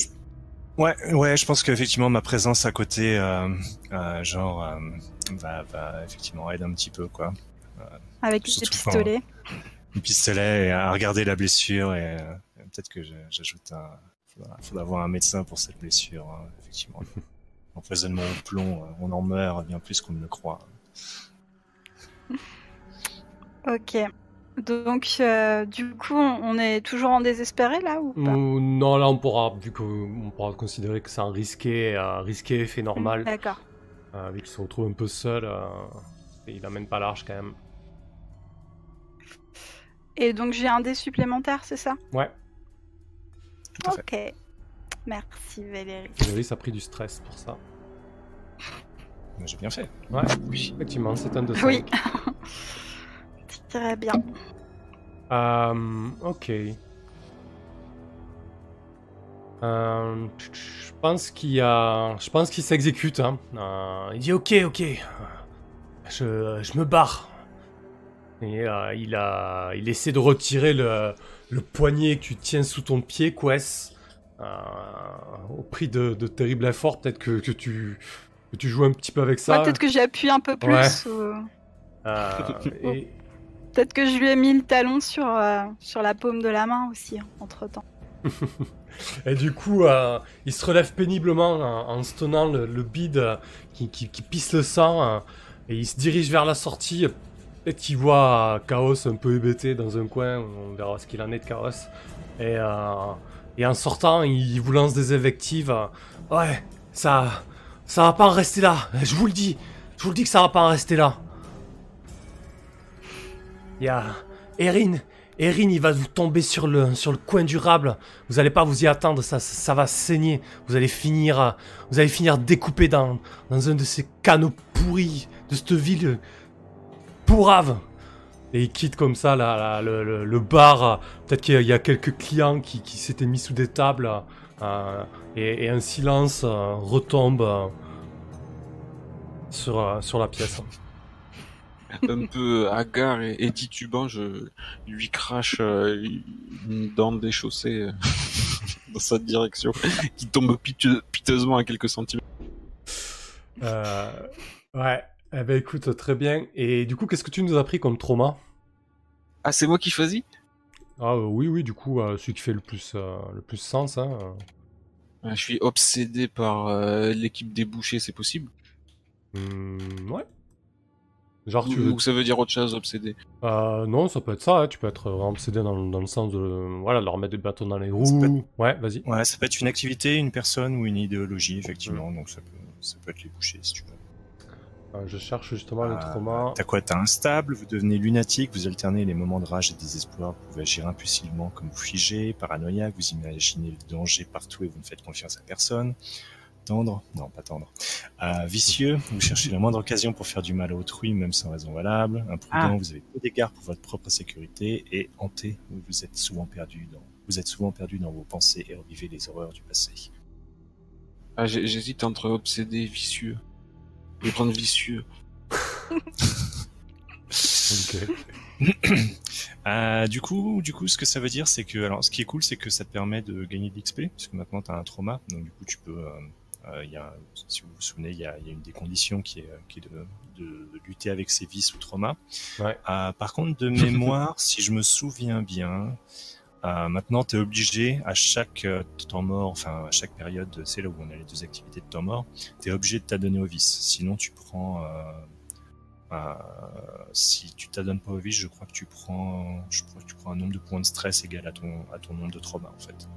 Ouais, ouais, je pense qu'effectivement ma présence à côté, euh, euh, genre, euh, va, va, effectivement aider un petit peu, quoi. Avec des pistolets. Pistolet et à regarder la blessure et peut-être que j'ajoute un. Il faudra avoir un médecin pour cette blessure, hein, effectivement. (laughs) Empoisonnement au plomb, on en meurt bien plus qu'on ne le croit. (laughs) Ok. Donc, euh, du coup, on est toujours en désespéré là ou pas? Non, là, on pourra, vu qu'on pourra considérer que c'est un risqué, un risqué fait normal. D'accord. Euh, vu qu'il se retrouve un peu seul, euh, il amène pas large quand même. Et donc, j'ai un dé supplémentaire, c'est ça? Ouais. ok. Merci Valérie. Valérie, ça a pris du stress pour ça. J'ai bien fait. Ouais, oui. effectivement, c'est un de Oui. (laughs) Très bien. Euh, ok. Euh, je pense qu'il a, je pense qu'il s'exécute. Hein. Euh, il dit ok, ok, je, je me barre. Et euh, il a, il essaie de retirer le, le poignet que tu tiens sous ton pied, Quest. Euh, au prix de, de terribles efforts, peut-être que, que, tu, que tu joues un petit peu avec ça. peut-être que j'appuie un peu plus. (laughs) et, Peut-être que je lui ai mis le talon sur, euh, sur la paume de la main aussi, hein, entre temps. (laughs) et du coup, euh, il se relève péniblement en, se tenant le, bide euh, qui, qui, pisse le sang et il se dirige vers la sortie. Peut-être qu'il voit Chaos un peu hébété dans un coin, on verra ce qu'il en est de Chaos. Et, et en sortant, il vous lance des invectives. ouais, ça, ça va pas en rester là, je vous le dis. Je vous le dis que ça va pas en rester là. Il y a Erin. Erin, il va vous tomber sur le, coin durable. Vous allez pas vous y attendre, ça, ça va saigner. Vous allez finir, vous allez finir découpé dans, dans un de ces canaux pourris de cette ville pourrave. Et il quitte comme ça là, le, le, bar. Peut-être qu'il y a quelques clients qui, qui s'étaient mis sous des tables. Euh, et, un silence euh, retombe euh, sur, sur la pièce un peu hagard et, titubant, je lui crache une dent déchaussée (laughs) dans sa direction, qui tombe piteusement à quelques centimètres. Ouais, eh ben écoute, très bien. Et du coup, qu'est-ce que tu nous as pris comme trauma? Ah, c'est moi qui choisis? Ah oui, oui, du coup, celui qui fait le plus, le plus sens. Hein, Je suis obsédé par l'équipe des bouchers, c'est possible? Mmh, Ouais. Genre, tu veux... Ou ça veut dire autre chose, obsédé? Euh, non, ça peut être ça, hein, tu peux être vraiment obsédé dans, dans le sens de voilà, de leur mettre des bâtons dans les roues. peut Ouais, vas-y. Ouais, ça peut être une activité, une personne ou une idéologie, effectivement. Donc ça peut, ça peut être les boucher si tu veux. Euh, je cherche justement le Euh, trauma. T'as quoi T'as instable, vous devenez lunatique, vous alternez les moments de rage et de désespoir, vous pouvez agir impulsivement comme vous figez, paranoïaque, vous imaginez le danger partout et vous ne faites confiance à personne. Tendre Non, pas tendre. Euh, vicieux, vous cherchez la moindre occasion pour faire du mal à autrui, même sans raison valable. Imprudent, Ah. vous avez peu d'égard pour votre propre sécurité. Et hanté, vous êtes souvent perdu dans, vous êtes souvent perdu dans vos pensées et revivez les horreurs du passé. Ah, j'hésite entre obsédé et vicieux. Je vais prendre vicieux. Ok. (coughs) Euh, du coup, du coup, ce que ça veut dire, c'est que, alors, ce qui est cool, c'est que ça te permet de gagner de l'XP, puisque maintenant tu as un trauma, donc du coup, tu peux, euh, euh, il y a, si vous vous souvenez, il y a, il y a une des conditions qui est, qui est de, de lutter avec ses vices ou traumas. Ouais. Euh, par contre, de mémoire, (laughs) si je me souviens bien, euh, maintenant, tu es obligé à chaque euh, temps mort, enfin à chaque période, c'est là où on a les deux activités de temps mort, tu es obligé de t'adonner au vice. Sinon, tu prends. Euh, euh, si tu t'adonnes pas au vice, je crois que tu prends, je crois que tu prends un nombre de points de stress égal à ton, à ton nombre de traumas en fait.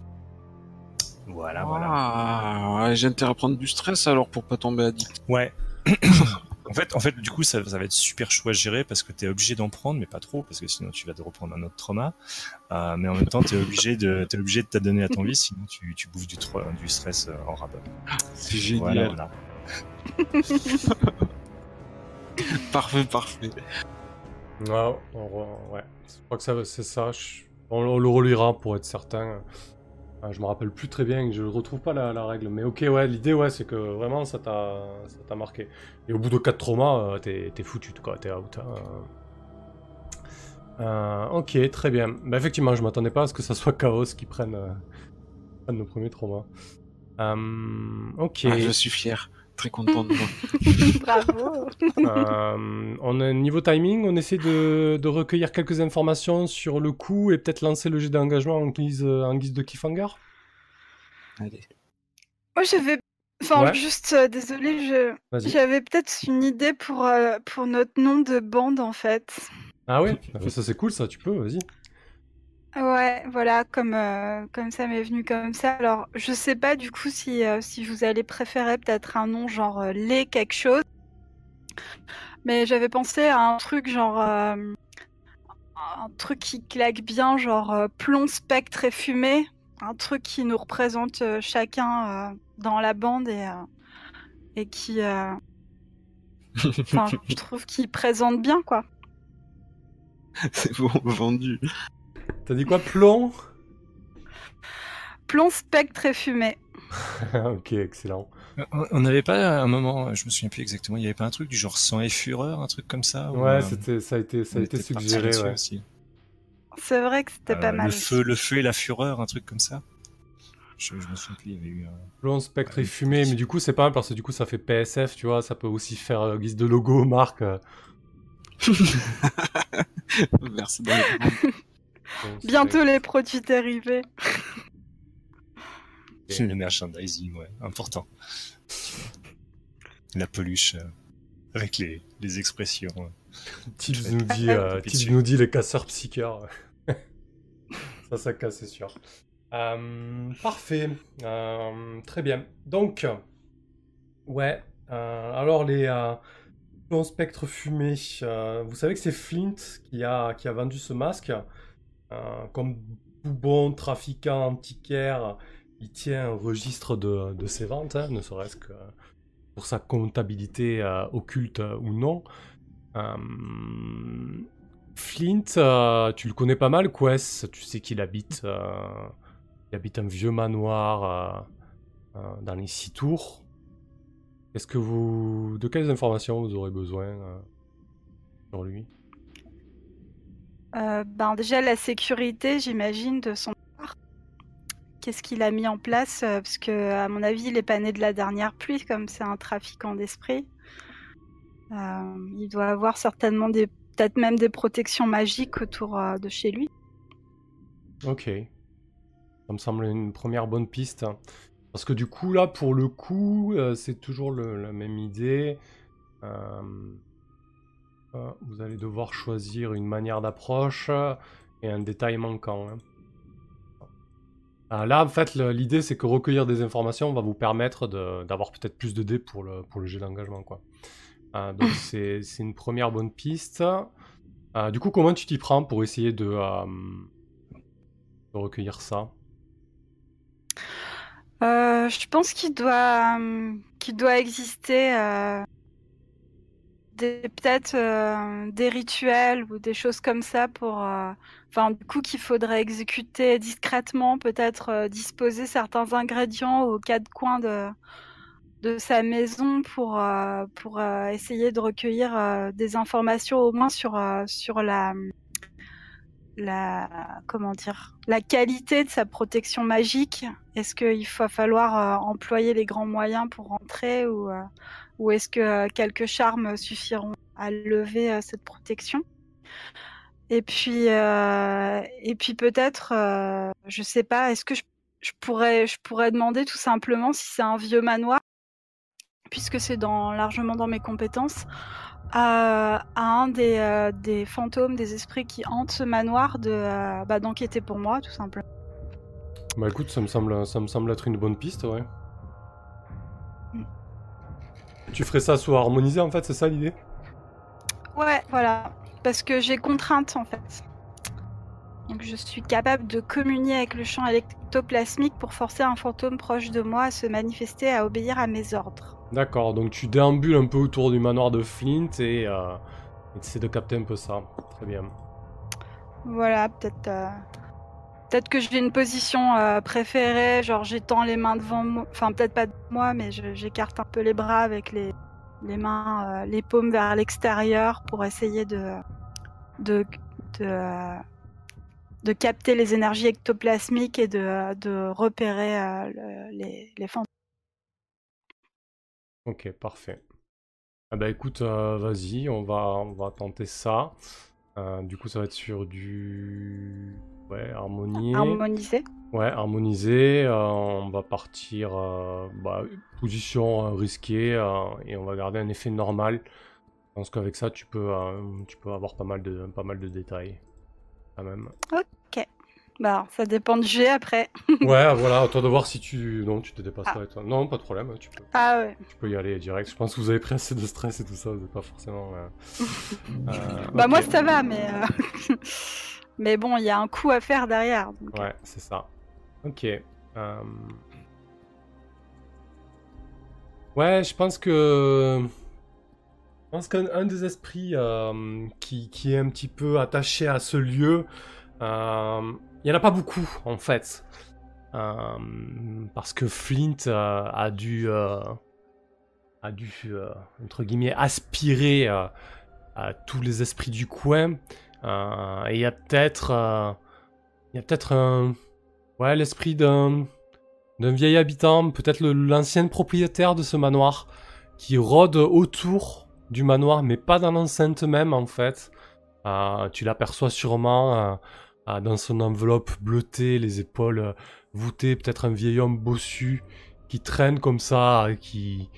Voilà, voilà. Ah, ouais, j'ai intérêt à prendre du stress alors pour pas tomber addict. Ouais. (coughs) en fait, en fait, du coup, ça, ça va être super chaud à gérer parce que t'es obligé d'en prendre, mais pas trop, parce que sinon tu vas te reprendre un autre trauma. Euh, mais en même temps, t'es obligé de, t'es obligé de t'adonner à ton vice, sinon tu, tu bouffes du, stress euh, en rabat. C'est génial. Voilà, voilà. (laughs) Parfait, parfait. Ouais, on re- ouais. Je crois que c'est ça. Je- On, on le relira pour être certain. Euh, je me rappelle plus très bien, je retrouve pas la, la règle. Mais ok, ouais, l'idée, ouais, c'est que vraiment ça t'a, ça t'a marqué. Et au bout de 4 traumas, euh, t'es, t'es foutu, quoi, t'es out. hein. Euh, ok, très bien. Bah, effectivement, je m'attendais pas à ce que ça soit Chaos qui prenne, euh, prenne le premier trauma. Euh, ok. Ah, je suis fier. Très content de moi. (laughs) Bravo. Euh, on a niveau timing, on essaie de, de recueillir quelques informations sur le coup et peut-être lancer le jet d'engagement en guise, en guise de cliffhanger. Allez. Moi, j'avais. Enfin, Ouais. juste, euh, désolé, je... J'avais peut-être une idée pour, euh, pour notre nom de bande, en fait. Ah oui, Bah, ça c'est cool ça, tu peux, vas-y. Ouais, voilà, comme, euh, comme ça m'est venu comme ça. Alors, je sais pas du coup si, euh, si vous allez préférer peut-être un nom genre euh, les quelque chose. Mais j'avais pensé à un truc genre. euh, un truc qui claque bien, genre euh, plomb, spectre et fumée. Un truc qui nous représente euh, chacun euh, dans la bande et, euh, et qui. euh, (laughs) Enfin, je trouve qu'il présente bien, quoi. (laughs) C'est bon, vendu. T'as dit quoi, plomb? Plomb, spectre et fumée. (laughs) Ok, excellent. On- On n'avait pas à un moment, je me souviens plus exactement, il y avait pas un truc du genre sang et fureur, un truc comme ça ou, Ouais, euh, c'était, ça a été, ça a été suggéré, ouais. aussi. C'est vrai que c'était Euh, pas mal. Le feu, le feu et la fureur, un truc comme ça. Je, je me souviens plus, il y avait eu. Plomb, spectre et fumée, mais du coup c'est pas mal parce que du coup ça fait PSF, tu vois, ça peut aussi faire euh, guise de logo, marque. euh, (laughs) Merci c'est- Bientôt les produits dérivés. Le merchandising, ouais, important. La peluche euh, avec les, les expressions. euh. Tibbs nous dit, euh, Tibbs dessus. nous dit les casseurs psycheurs. (laughs) ça, ça casse, c'est sûr. Euh, parfait. Euh, très bien. Donc, ouais. euh, alors, les plomb spectre fumé. euh, vous savez que c'est Flint qui a, qui a vendu ce masque. Euh, comme bon trafiquant antiquaire, il tient un registre de, de ses ventes, hein, ne serait-ce que pour sa comptabilité euh, occulte ou non. Flint, tu le connais pas mal, Quest. Tu sais qu'il habite, il habite un vieux manoir dans les six tours. Est-ce que vous, de quelles informations vous aurez besoin euh, sur lui? Euh, ben déjà la sécurité, j'imagine, de son bar. Qu'est-ce qu'il a mis en place euh, Parce que à mon avis, il est pas né de la dernière pluie, comme c'est un trafiquant d'esprit. Euh, il doit avoir certainement des, peut-être même des protections magiques autour de chez lui. Ok. Ça me semble une première bonne piste. Parce que du coup, là, pour le coup, euh, c'est toujours le- la même idée. Euh, Euh, vous allez devoir choisir une manière d'approche et un détail manquant. hein. Là, en fait, l'idée, c'est que recueillir des informations va vous permettre d'avoir peut-être plus de dés pour le, pour le jet d'engagement. quoi. Donc, (laughs) c'est c'est une première bonne piste. Du coup, comment tu t'y prends pour essayer de, euh, de recueillir ça? Euh, je pense qu'il doit, hum, qu'il doit exister euh, peut-être euh, des rituels ou des choses comme ça pour, euh, enfin, du coup, qu'il faudrait exécuter discrètement, peut-être euh, disposer certains ingrédients aux quatre coins de, de sa maison pour, euh, pour euh, essayer de recueillir euh, des informations au moins sur, euh, sur la, la, comment dire, la qualité de sa protection magique. Est-ce qu'il va falloir euh, employer les grands moyens pour rentrer ou, euh, ou est-ce que euh, quelques charmes suffiront à lever cette protection? Et puis, et puis peut-être, je sais pas, est-ce que je, je pourrais, je pourrais demander tout simplement si c'est un vieux manoir, puisque c'est largement dans mes compétences, à, à un des, euh, des fantômes, des esprits qui hantent ce manoir, de euh, bah, d'enquêter pour moi, tout simplement. Bah écoute, ça me semble, ça me semble être une bonne piste, ouais. Mm. Tu ferais ça sous harmonisé, en fait, c'est ça l'idée? Ouais, voilà. Parce que j'ai contrainte en fait. Donc je suis capable de communier avec le champ électoplasmique pour forcer un fantôme proche de moi à se manifester, à obéir à mes ordres. D'accord, donc tu déambules un peu autour du manoir de Flint et euh, et t'essaies de capter un peu ça. Très bien. Voilà, peut-être. euh, Peut-être que j'ai une position euh, préférée, genre j'étends les mains devant moi, enfin peut-être pas de moi, mais j'écarte un peu les bras avec les, mains, euh, les paumes vers l'extérieur pour essayer de, capter les énergies ectoplasmiques et de, repérer euh, le- les, les fantômes. Ok, parfait. Ah bah écoute, euh, vas-y, on va, on va tenter ça. Euh, du coup, ça va être sur du... Ouais, harmonie. harmonisés. Ouais, harmonisé. euh, on va partir bah, position risquée et on va garder un effet normal. Je pense qu'avec ça, tu peux, tu peux avoir pas mal de, pas mal de détails. Quand même. Bah, ça dépend du jet après. (laughs) Ouais, voilà, à toi de voir si tu. Non, tu te dépasses pas. toi. Non, pas de problème, tu peux, Ah ouais. tu peux y aller direct. Je pense que vous avez pris assez de stress et tout ça, vous n'êtes pas forcément. euh, (laughs) euh, Bah moi ça va, mais euh, (laughs) mais bon, il y a un coup à faire derrière. donc, Ouais, c'est ça. Ok. Ouais, je pense que. Je pense qu'un un des esprits qui, qui est un petit peu attaché à ce lieu, euh, il n'y en a pas beaucoup en fait. Euh, parce que Flint euh, a dû, euh, a dû entre guillemets, aspirer à tous les esprits du coin. Et il y a peut-être. il y a peut-être un. Ouais, l'esprit d'un. d'un vieil habitant, peut-être l'ancien propriétaire de ce manoir, qui rôde autour du manoir, mais pas dans l'enceinte même en fait. Tu l'aperçois sûrement euh, dans son enveloppe bleutée, les épaules euh, voûtées, peut-être un vieil homme bossu qui traîne comme ça, euh, qui,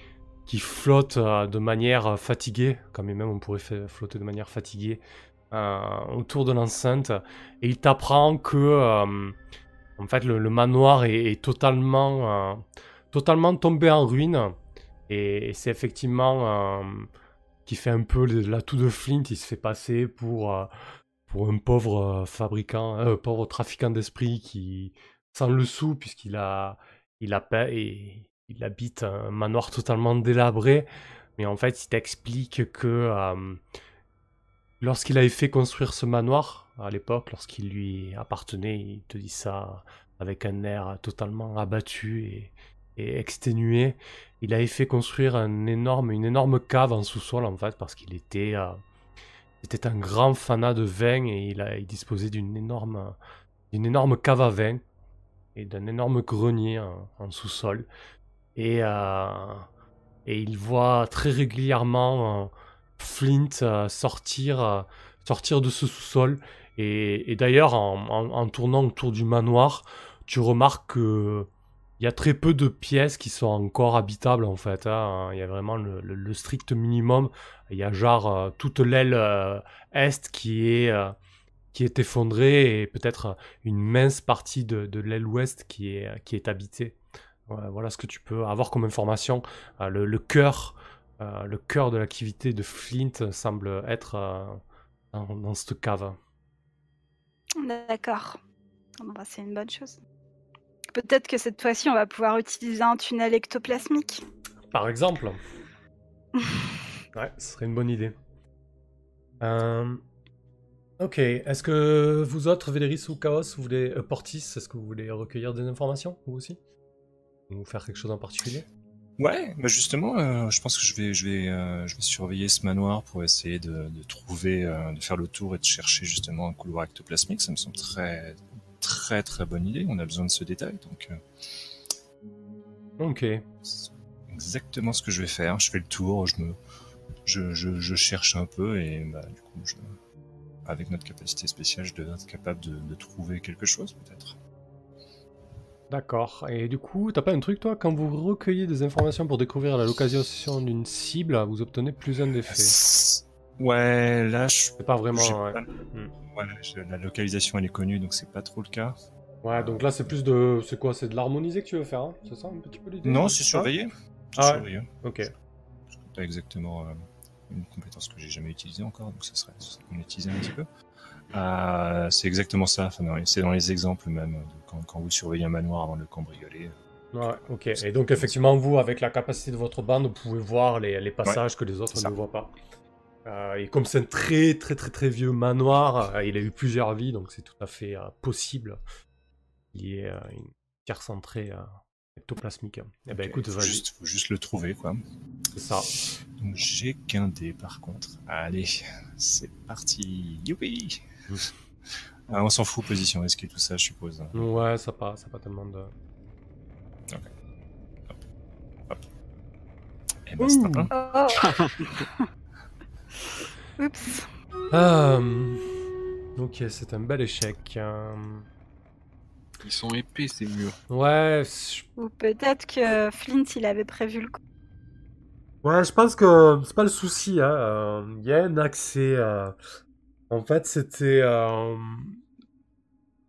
qui flotte euh, de manière fatiguée, quand même on pourrait flotter de manière fatiguée autour de l'enceinte, et il t'apprend que en fait le, manoir est, totalement, totalement tombé en ruine, et, c'est effectivement qui fait un peu l'atout de Flint, il se fait passer pour, pour un pauvre euh, fabricant, euh, pauvre trafiquant d'esprit qui sans le sou puisqu'il a il a et il habite un manoir totalement délabré, mais en fait il t'explique que euh, lorsqu'il avait fait construire ce manoir à l'époque, lorsqu'il lui appartenait, il te dit ça avec un air totalement abattu et, exténué. Il avait fait construire un énorme, une énorme cave en sous-sol en fait parce qu'il était, était un grand fanat de vin et il, a, disposait d'une énorme, d'une énorme cave à vin et d'un énorme grenier en, sous-sol. Et, euh, et il voit très régulièrement euh, Flint euh, sortir, sortir de ce sous-sol. Et, d'ailleurs, en tournant autour du manoir, tu remarques que il y a très peu de pièces qui sont encore habitables en fait. hein. Il y a vraiment le, strict minimum. Il y a genre euh, toute l'aile euh, est qui est, euh, qui est effondrée et peut-être une mince partie de, de l'aile ouest qui est, qui est habitée. Voilà ce que tu peux avoir comme information. Le, cœur, le cœur de l'activité de Flint semble être dans, dans cette cave. D'accord. Ah bah, c'est une bonne chose. Peut-être que cette fois-ci, on va pouvoir utiliser un tunnel ectoplasmique. Par exemple. (laughs) ouais, ce serait une bonne idée. Euh, Ok, est-ce que vous autres, Véléris ou Chaos, vous voulez... euh, Portis, est-ce que vous voulez recueillir des informations, vous aussi? Ou faire quelque chose en particulier? Ouais, bah justement, euh, je pense que je vais, je vais, euh, je vais surveiller ce manoir pour essayer de, de trouver, euh, de faire le tour et de chercher justement un couloir ectoplasmique. Ça me semble très, très, très bonne idée. On a besoin de ce détail, donc euh, Ok. exactement ce que je vais faire. Je fais le tour, je me, je, je, je cherche un peu et bah, du coup, je, avec notre capacité spéciale, je devrais être capable de, de trouver quelque chose peut-être. D'accord. Et du coup, t'as pas un truc, toi? Quand vous recueillez des informations pour découvrir la localisation d'une cible, vous obtenez plus un d'effet. Ouais, là, je C'est pas vraiment... J'ai ouais. pas- Hmm. Ouais, je- la localisation elle est connue donc c'est pas trop le cas. Ouais, donc là, c'est plus de... C'est quoi C'est de l'harmoniser que tu veux faire, hein C'est ça un petit peu l'idée? Non, c'est surveillé. Ah surveillé. Ok. C'est pas exactement euh, une compétence que j'ai jamais utilisée encore, donc ça serait, ça serait qu'on l'utilisait un petit peu. Euh, c'est exactement ça. Enfin, c'est dans les exemples même. quand, quand vous surveillez un manoir avant de le cambrioler. Ouais, ok. Et donc, effectivement, vous, avec la capacité de votre bande, vous pouvez voir les, les passages que les autres ne voient pas. Euh, et comme c'est un très, très, très, très vieux manoir, euh, il a eu plusieurs vies, donc c'est tout à fait euh, possible qu'il y ait euh, une pierre centrée euh, ectoplasmique. Eh ben, Ok, écoute, faut vas-y, juste, faut juste le trouver quoi. c'est ça. Donc j'ai qu'un dé par contre. Allez, c'est parti. Youpi. (laughs) Ah, on s'en fout position risquée tout ça, je suppose. Ouais, ça passe, ça pas tellement de... Et ben, c'est un un. Oh (laughs) Oups. Euh, Ok, c'est un bel échec. Euh, Ils sont épais, ces murs. Ouais, je Ou peut-être que Flint, il avait prévu le coup. Ouais, je pense que c'est pas le souci. hein, euh, Il y a un accès. euh, En fait, c'était. euh,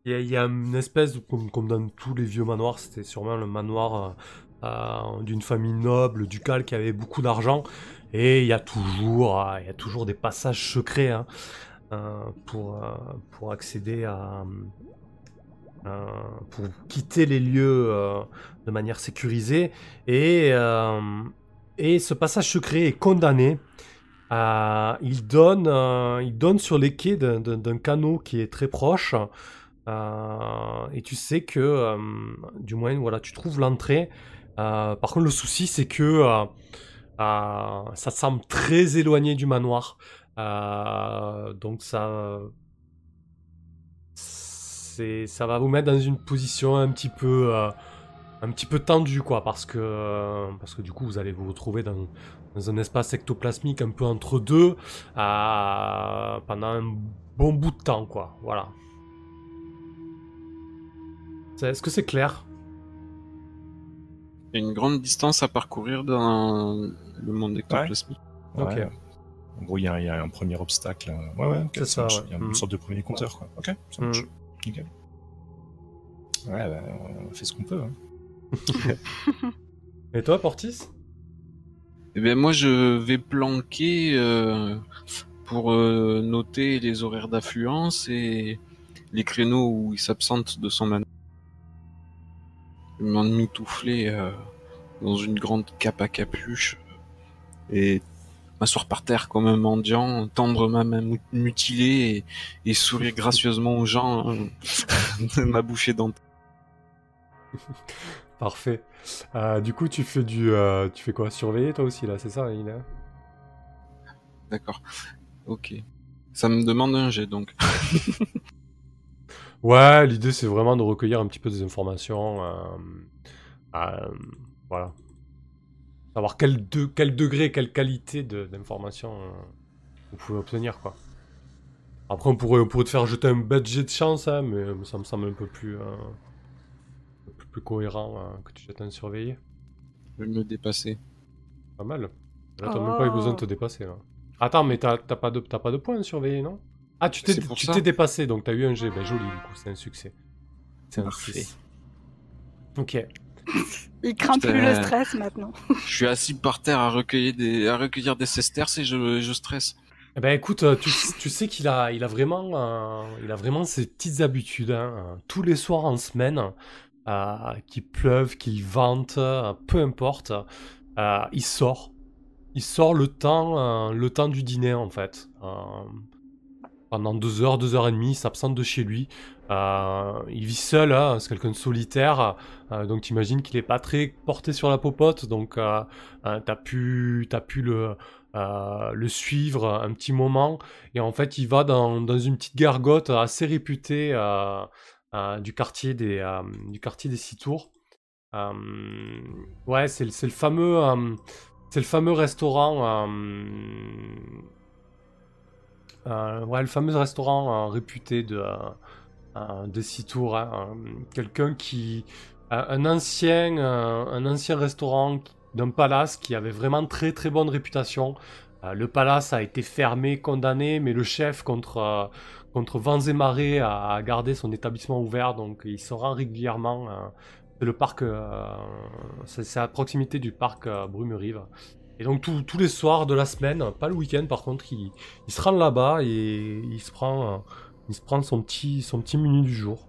Il y, a- il y a une espèce, de, comme, comme dans tous les vieux manoirs, c'était sûrement le manoir euh, euh, d'une famille noble, ducale, qui avait beaucoup d'argent. Et il y a toujours, euh, il y a toujours des passages secrets hein, euh, pour, euh, pour accéder à. euh, pour quitter les lieux de manière sécurisée. Et. et ce passage secret est condamné. il, donne, il donne sur les quais d'un- canot qui est très proche. et tu sais que, du moins, voilà, tu trouves l'entrée. Par contre, le souci, c'est que ça semble très éloigné du manoir. Euh, donc, ça. va vous mettre dans une position un petit peu. euh, un petit peu tendu quoi parce que euh, parce que du coup vous allez vous retrouver dans, dans un espace ectoplasmique un peu entre deux euh, pendant un bon bout de temps quoi voilà est-ce que c'est clair? Il y a une grande distance à parcourir dans le monde ectoplasmique. Ok. Ouais. En gros, il y, a il y a un premier obstacle. euh, Ouais, ouais, ok, C'est ça, ouais. Il y a une Mhm. sorte de premier compteur, quoi. Ok, ça Mhm. marche. Nickel. Ouais, bah, on fait ce qu'on peut. hein. (laughs) et toi Portis? Eh bien, moi, je vais planquer euh, pour euh, noter les horaires d'affluence et les créneaux où il s'absente de son manoir. M'emmitoufler euh, dans une grande cape à capuche euh, et m'asseoir par terre comme un mendiant, tendre ma main mutilée et, et sourire gracieusement aux gens euh, (laughs) de ma bouchée dentaire. (laughs) parfait Euh, du coup tu fais du euh, tu fais quoi? Surveiller toi aussi là c'est ça il est... D'accord. Ok. Ça me demande un jet donc. (laughs) Ouais, l'idée c'est vraiment de recueillir un petit peu des informations. euh, euh, voilà. Savoir quel, de- quel degré, quelle qualité d'information euh, vous pouvez obtenir, quoi. Après, on pourrait, on pourrait te faire jeter un budget de chance, hein, mais ça me semble un peu plus, euh, un peu plus plus cohérent euh, que tu jettes un surveillé. Je vais me dépasser. Pas mal. Là, t'as même pas eu besoin de te dépasser. Là. Attends, mais t'as pas, de- t'as pas de points surveillé, non? Ah, tu t'es tu t'es dépassé, donc t'as eu un G. Ben, joli, du coup, c'est un succès. C'est un. 6. Ok. (laughs) Il craint plus le stress maintenant. Je suis assis par terre à recueillir des, à recueillir des sesterces et je, je stresse. Eh ben écoute, euh, tu, tu sais qu'il a, il a vraiment, euh, il a vraiment ses petites habitudes. hein, euh, tous les soirs en semaine, euh, qu'il pleuve, qu'il vente, peu importe, euh, il sort. Il sort le temps, euh, le temps du dîner en fait. Pendant deux heures, deux heures et demie, il s'absente de chez lui. Euh, il vit seul, hein, c'est quelqu'un de solitaire, euh, donc t'imagines qu'il est pas très porté sur la popote, donc euh, euh, t'as pu, t'as pu le, euh, le suivre un petit moment. Et en fait, il va dans, dans une petite gargote assez réputée du, quartier des, du quartier des Six Tours. Ouais, c'est le- fameux, c'est le fameux restaurant. Euh, le fameux restaurant euh, réputé de, euh, de Six Tours. hein, Quelqu'un qui, un ancien, un ancien restaurant d'un palace qui avait vraiment très très bonne réputation. Le palace a été fermé, condamné, mais le chef, contre, contre vents et marées, a, gardé son établissement ouvert, donc il se rend régulièrement. le parc, c'est à proximité du parc Brumerive. Et donc tous- tous les soirs de la semaine, pas le week-end par contre, il, il se rend là-bas et il se prend, euh, il se prend son petit, son petit menu du jour.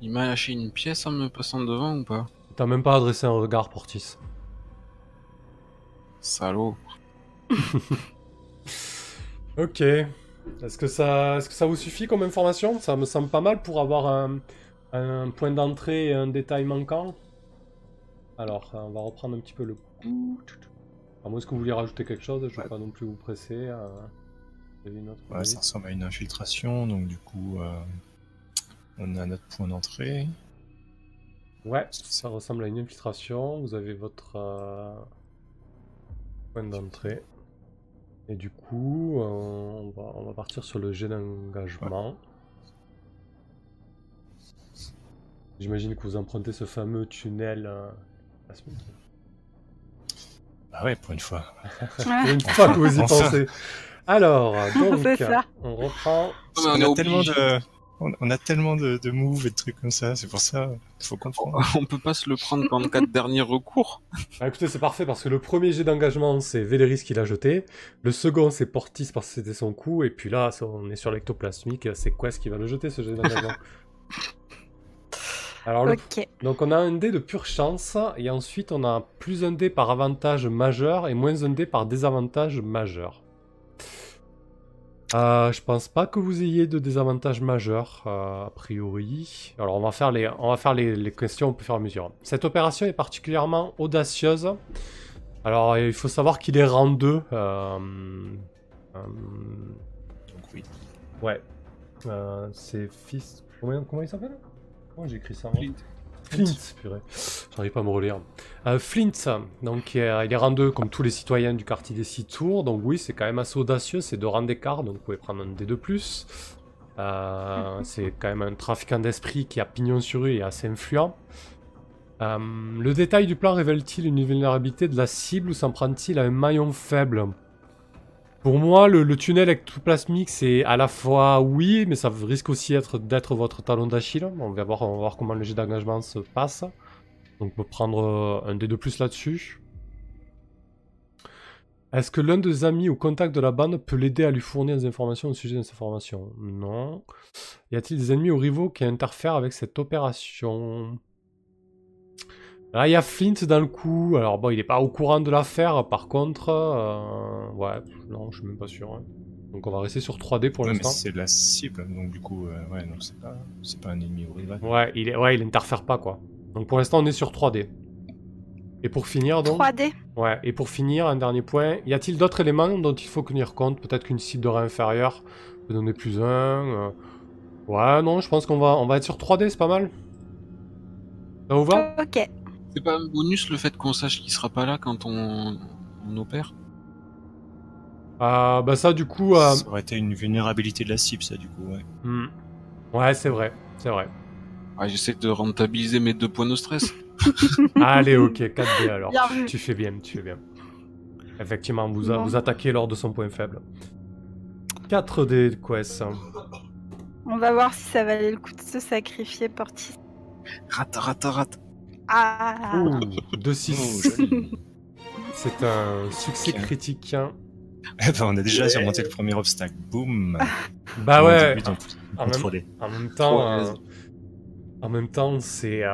Il m'a lâché une pièce en me passant devant ou pas? T'as même pas adressé un regard, Portis. Salaud. (laughs) Ok. Est-ce que ça, est-ce que ça vous suffit comme information? Ça me semble pas mal pour avoir un, un point d'entrée et un détail manquant. Alors, on va reprendre un petit peu le coup. À moins que vous vouliez rajouter quelque chose, je ne vais pas non plus vous presser. euh, vous avez une autre Ouais, idée? ça ressemble à une infiltration, donc du coup, euh, on a notre point d'entrée. Ouais, ça ressemble à une infiltration. Vous avez votre euh, point d'entrée. Et du coup, euh, on, va, on va partir sur le jet d'engagement. J'imagine que vous empruntez ce fameux tunnel. La semaine- Bah ouais, pour une fois. Pour une fois que vous y pensez. Alors, donc, ça. on reprend. on a tellement de, on, on a tellement de, de moves et de trucs comme ça, c'est pour ça, il faut comprendre. (laughs) On peut pas se le prendre comme cas (laughs) de dernier recours. Ah, écoutez, c'est parfait parce que le premier jet d'engagement, c'est Véléris qui l'a jeté. Le second, c'est Portis parce que c'était son coup. Et puis là, on est sur l'ectoplasmique. C'est Quest qui va le jeter, ce jet d'engagement. (laughs) Alors, le- donc on a un dé de pure chance. Et ensuite, on a plus un dé par avantage majeur et moins un dé par désavantage majeur. Euh, je pense pas que vous ayez de désavantage majeur, euh, a priori. Alors on va faire, les, on va faire les, les questions au fur et à mesure. Cette opération est particulièrement audacieuse. Alors il faut savoir qu'il est rang 2. euh, euh, Donc oui. ouais. Euh, c'est fils... Comment, comment il s'appelle? J'ai écrit ça moi Flint. Flint, purée. J'arrive pas à me relire. Euh, Flint, donc euh, il est rang 2 comme tous les citoyens du quartier des Six Tours. Donc oui, c'est quand même assez audacieux, c'est deux rangs d'écart, donc vous pouvez prendre un dé de plus. Euh, (laughs) c'est quand même un trafiquant d'esprit qui a pignon sur rue et assez influent. Euh, le détail du plan révèle-t-il une vulnérabilité de la cible ou s'en prend-il à un maillon faible? Pour moi, le, tunnel ectoplasmique, c'est à la fois oui, mais ça risque aussi être- d'être votre talon d'Achille. On va voir, on va voir comment le jet d'engagement se passe. Donc, on peut prendre euh, un dé de plus là-dessus. Est-ce que l'un des amis ou contacts de la bande peut l'aider à lui fournir des informations au sujet de ces informations Non. Y a-t-il des ennemis ou rivaux qui interfèrent avec cette opération? Là, il y a Flint dans le coup. Alors, bon, il n'est pas au courant de l'affaire. Par contre, euh, ouais, non, je suis même pas sûr. hein. Donc, on va rester sur 3D pour Ouais, l'instant. c'est la cible, donc du coup, euh, ouais, donc c'est pas, c'est pas un ennemi ou rival. Ouais, il est, ouais, il interfère pas quoi. Donc, pour l'instant, on est sur 3D. Et pour finir, donc? 3D. Ouais, et pour finir, un dernier point. Y a-t-il d'autres éléments dont il faut tenir compte? Peut-être qu'une cible de rang inférieur peut donner plus un. euh. Ouais, non, je pense qu'on va, on va être sur 3D, c'est pas mal. Ça vous va? Ok. C'est pas un bonus le fait qu'on sache qu'il sera pas là quand on, on opère? Ah, Bah, ça, du coup. euh, Ça aurait été une vulnérabilité de la cible, ça, du coup, ouais. hmm. Ouais, c'est vrai, c'est vrai. Ah, J'essaie de rentabiliser mes deux points de stress. (laughs) (laughs) Allez, ok, 4D alors. Tu fais bien, tu fais bien. Effectivement, vous, a- vous attaquez lors de son point faible. 4D de quest. On va voir si ça valait le coup de se sacrifier, Portis. Rate, rate, rate. Ah Ouh, 2 Oh, 6. (laughs) joli. C'est un succès critique. hein. Eh ben, on a déjà surmonté le premier obstacle. Boum. (laughs) Bah On ouais, débute en- en même- contrôlé. en même temps, euh, l'aise. en même temps, c'est euh,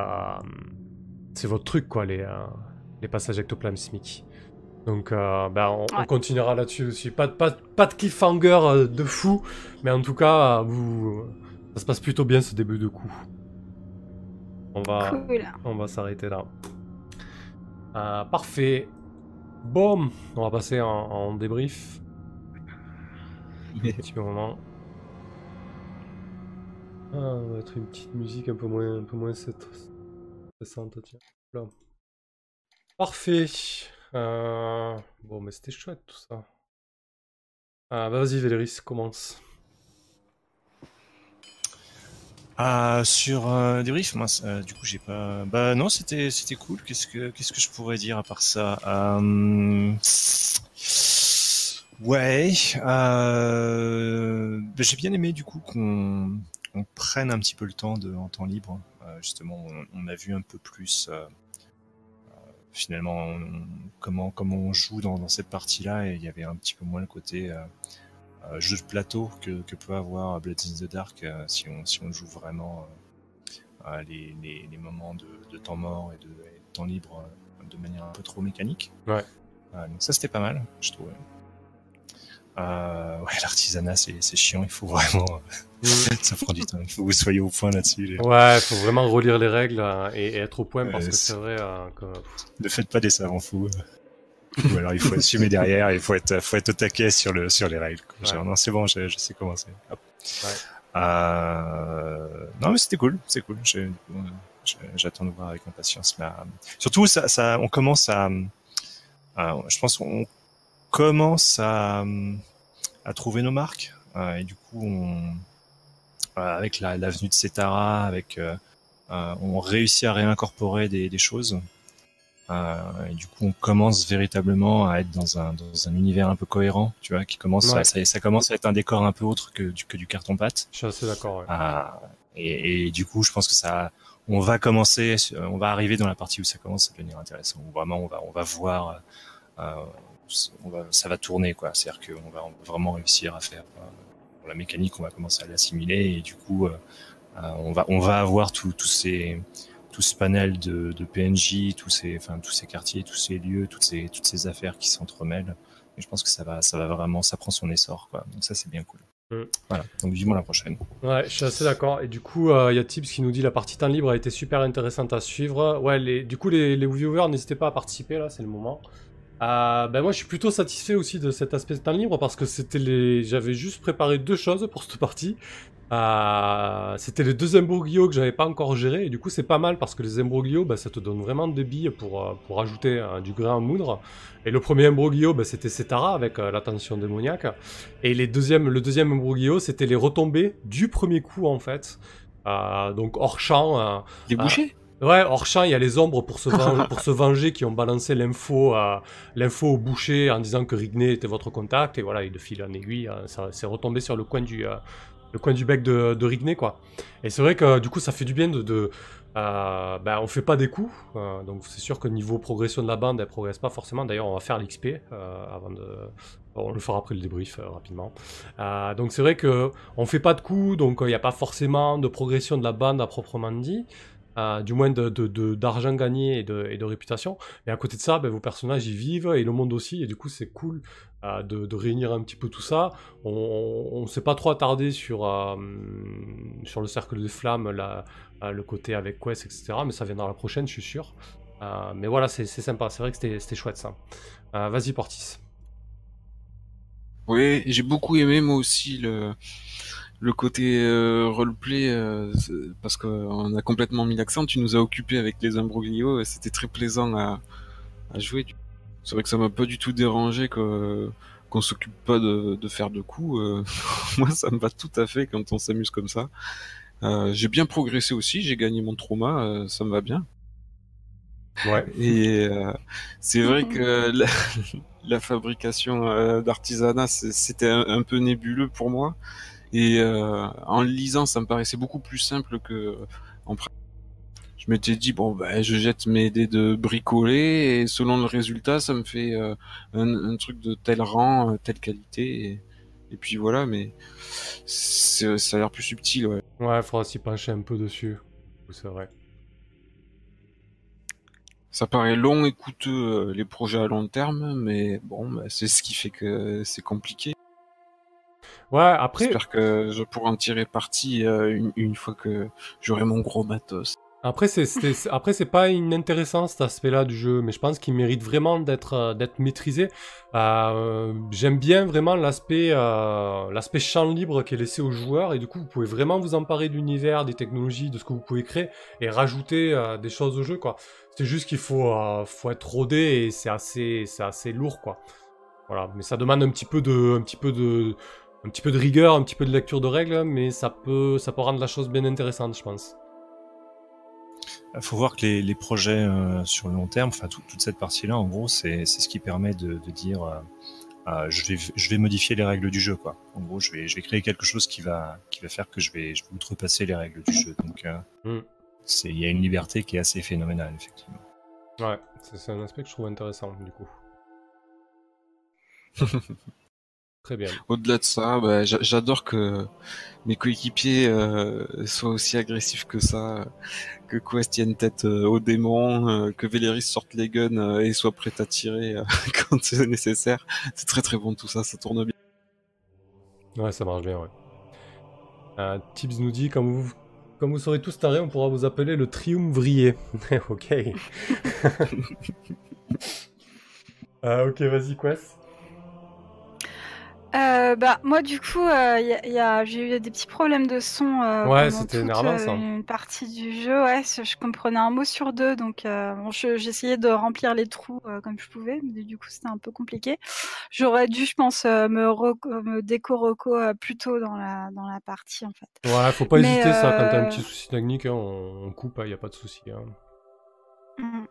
c'est votre truc quoi, les, euh, les passages ectoplasmiques. Donc, euh, bah, on, continuera là-dessus aussi. Pas, de- pas, pas de cliffhanger euh, de fou, mais en tout cas, euh, vous, ça se passe plutôt bien ce début de coup. On va, Cool. on va s'arrêter là. Euh, parfait. Bon, on va passer en, en débrief. Un petit moment. Ah, on va mettre une petite musique un peu moins, un peu moins stress- stressante, tiens. Là. Parfait. Euh, Bon, mais c'était chouette tout ça. Ah, bah vas-y, Véléris, commence. Ah, sur euh, débrief, moi, ça- du coup, j'ai pas. Bah non, c'était c'était cool. Qu'est-ce que qu'est-ce que je pourrais dire à part ça? Euh, Ouais. Euh... bah, j'ai bien aimé du coup qu'on on prenne un petit peu le temps de en temps libre. Euh, justement, on, on a vu un peu plus. euh, euh, Finalement, on- comment comment on joue dans, dans cette partie-là, et il y avait un petit peu moins le côté euh, euh, jeu de plateau que, que peut avoir Blades in the Dark euh, si, on, si on joue vraiment euh, euh, les, les, les moments de, de temps mort et de, et de temps libre euh, de manière un peu trop mécanique. Ouais. Euh, donc ça c'était pas mal, je trouvais. Euh, ouais, l'artisanat c'est c'est chiant, il faut vraiment, (laughs) ça prend du temps, il faut que vous soyez au point là-dessus. Ouais, faut vraiment relire les règles euh, et, et être au point parce que c'est- c'est vrai euh, que. Ne faites pas des savants fous. Euh. Ou alors il faut assumer derrière, il faut être, faut être au taquet sur, le, sur les règles. quoi. Genre, Ouais. non, c'est bon, je, je sais comment c'est. Ouais. Euh, non, mais c'était cool, c'est cool. Euh, J'attends de voir avec impatience. Mais, euh, surtout, ça, ça, on commence à, à- je pense qu'on commence à, à trouver nos marques. Euh, et du coup, on, euh, avec la- l'avenue de Cetara, avec, euh, euh, on réussit à réincorporer des, des choses. Euh, et du coup, on commence véritablement à être dans un, dans un univers un peu cohérent, tu vois, qui commence, Ouais. à, ça, ça commence à être un décor un peu autre que du, que du carton-pâte. Je suis assez d'accord. ouais. Ah, et, et du coup, je pense que ça, on va commencer, on va arriver dans la partie où ça commence à devenir intéressant. Où vraiment, on va, on va voir, euh, on va, ça va tourner, quoi. C'est-à-dire qu'on va, vraiment réussir à faire euh, la mécanique, on va commencer à l'assimiler, et du coup, euh, euh, on va, on va avoir tout, tous ces, tout ce panel de, de PNJ, tous ces, enfin, tous ces quartiers, tous ces lieux, toutes ces, toutes ces affaires qui s'entremêlent. Et je pense que ça va, ça va vraiment, ça prend son essor, quoi. Donc ça, c'est bien cool. Mm. Voilà. Donc vivement la prochaine. Ouais, je suis assez d'accord. Et du coup, euh, il y a Tips qui nous dit la partie temps libre a été super intéressante à suivre. Ouais, les, du coup, les, les viewers, n'hésitez pas à participer, là, c'est le moment. Euh, ben moi, je suis plutôt satisfait aussi de cet aspect de temps libre parce que c'était les, j'avais juste préparé deux choses pour cette partie. Euh, c'était les deux imbroglios que j'avais pas encore gérés et du coup c'est pas mal parce que les imbroglios bah, ça te donne vraiment des billes pour, euh, pour ajouter euh, du grain en moudre. Et le premier imbroglio bah, c'était Cetara avec euh, la tension démoniaque et les deuxièmes, le deuxième imbroglio c'était les retombées du premier coup en fait. Euh, donc hors champ Les bouchers? Ouais, hors champ, il y a les ombres pour se, ven- (laughs) pour se venger qui ont balancé l'info à- l'info au boucher en disant que Rigné était votre contact. Et voilà, il de fil en aiguille, hein, ça s'est retombé sur le coin du, euh, le coin du bec de, de Rigné, quoi. Et c'est vrai que du coup, ça fait du bien de. de euh, ben, on fait pas des coups, euh, donc c'est sûr que niveau progression de la bande, elle progresse pas forcément. D'ailleurs, on va faire l'XP euh, avant de. On le fera après le débrief rapidement. Donc c'est vrai que on fait pas de coups, donc il n'y a pas forcément de progression de la bande à proprement dit. Euh, du moins de, de- de- d'argent gagné et de, de réputation. Mais à côté de ça, ben, vos personnages y vivent et le monde aussi, et du coup c'est cool euh, de, de réunir un petit peu tout ça. On ne s'est pas trop attardé sur, euh, le cercle des flammes, la- le côté avec Quest, etc. Mais ça viendra la prochaine, je suis sûr. Mais voilà, c'est, sympa, c'est vrai que c'était, chouette ça. Vas-y Portis. Oui, j'ai beaucoup aimé moi aussi le le côté euh, roleplay euh, parce qu'on a complètement mis l'accent. Tu nous as occupé avec les imbroglios et c'était très plaisant à, à jouer. C'est vrai que ça m'a pas du tout dérangé que qu'on s'occupe pas de, de faire de coups. euh, (laughs) moi, ça me va tout à fait quand on s'amuse comme ça. Euh, j'ai bien progressé aussi, j'ai gagné mon trauma, euh, ça me va bien. Ouais. Et euh, c'est vrai que (laughs) la, la fabrication euh, d'artisanat, c'était un, un peu nébuleux pour moi. Et euh, en le lisant, ça me paraissait beaucoup plus simple que en pratique. Je m'étais dit bon, ben, je jette mes dés de bricoler et selon le résultat, ça me fait euh, un, un truc de tel rang, euh, telle qualité. Et, et puis voilà, mais ça a l'air plus subtil. Ouais. Ouais, faudra s'y pencher un peu dessus. C'est vrai. Ça paraît long et coûteux les projets à long terme, mais bon, bah, c'est ce qui fait que c'est compliqué. Ouais, après, J'espère que je pourrai en tirer parti euh, une, une fois que j'aurai mon gros matos. Après, c'est, après, c'est pas inintéressant cet aspect-là du jeu, mais je pense qu'il mérite vraiment d'être, euh, d'être maîtrisé. Euh, j'aime bien vraiment l'aspect, euh, l'aspect champ libre qui est laissé aux joueurs, et du coup, vous pouvez vraiment vous emparer de l'univers, des technologies, de ce que vous pouvez créer, et rajouter des choses au jeu, quoi. C'est juste qu'il faut, faut être rodé, et c'est assez, c'est assez lourd, quoi. Voilà, mais ça demande un petit peu de, un petit peu de, un petit peu de rigueur, un petit peu de lecture de règles, mais ça peut, ça peut rendre la chose bien intéressante, je pense. Il faut voir que les, les projets euh, sur le long terme, enfin tout- toute cette partie-là, en gros, c'est ce qui permet de, de dire euh, euh, je, vais, je vais modifier les règles du jeu. Quoi. En gros, je vais, je vais créer quelque chose qui va, qui va faire que je vais, je vais outrepasser les règles du jeu. Donc, euh, Mm. c'est- il y a une liberté qui est assez phénoménale, effectivement. Ouais, c'est un aspect que je trouve intéressant, du coup. (laughs) Très bien. Au-delà de ça, bah, j'a- j'adore que mes coéquipiers euh, soient aussi agressifs que ça, que Quest tienne tête euh, au démon, euh, que Véléris sorte les guns euh, et soit prêt à tirer euh, (laughs) quand c'est nécessaire. C'est très très bon tout ça, ça tourne bien. Ouais, ça marche bien, ouais. Tibbs nous dit, quand vous, quand vous serez tous tarés, on pourra vous appeler le triumvrier. (laughs) ok. Euh, (laughs) ok, vas-y, Quest. Euh, bah moi du coup euh, y a- y a- j'ai eu des petits problèmes de son euh, Ouais, c'était énervant, euh, ça. une partie du jeu ouais je comprenais un mot sur deux donc euh, bon, je- j'essayais de remplir les trous euh, comme je pouvais mais du coup c'était un peu compliqué j'aurais dû je pense euh, me, reco- me déco reco euh, plus tôt dans la dans la partie en fait Ouais, faut pas Mais, hésiter, ça, quand t'as un euh, petit souci technique, hein, on, coupe, il y a pas de souci. hein. Mm.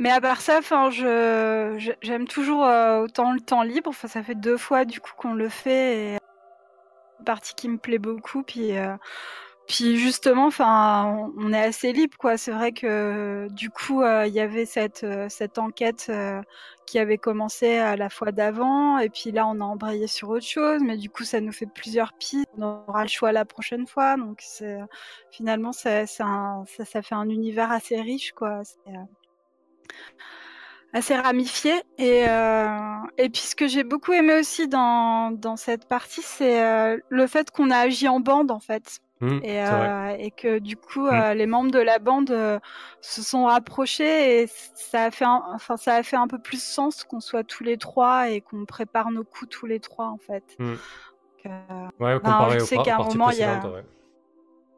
Mais à part ça, enfin, je j'aime toujours euh, autant le temps libre. Enfin, ça fait deux fois du coup qu'on le fait. Et... Une partie qui me plaît beaucoup. Puis euh, puis justement, enfin, on, est assez libre, quoi. C'est vrai que du coup, euh, il y avait cette euh, cette enquête euh, qui avait commencé à la fois d'avant, et puis là, on a embrayé sur autre chose. Mais du coup, ça nous fait plusieurs pistes. On aura le choix la prochaine fois. Donc, finalement, ça, un- ça, ça fait un univers assez riche, quoi. Euh, assez ramifié. Et, euh, et puis ce que j'ai beaucoup aimé aussi dans, dans cette partie, c'est euh, le fait qu'on a agi en bande en fait. Hmm, Et, euh, et que du coup, euh, les membres de la bande se sont rapprochés et ça a fait un, enfin, ça a fait un peu plus sens qu'on soit tous les trois et qu'on prépare nos coups tous les trois en fait. Hmm. Donc, Ouais, ben, comparé je aux sais qu'à un moment, il y a-.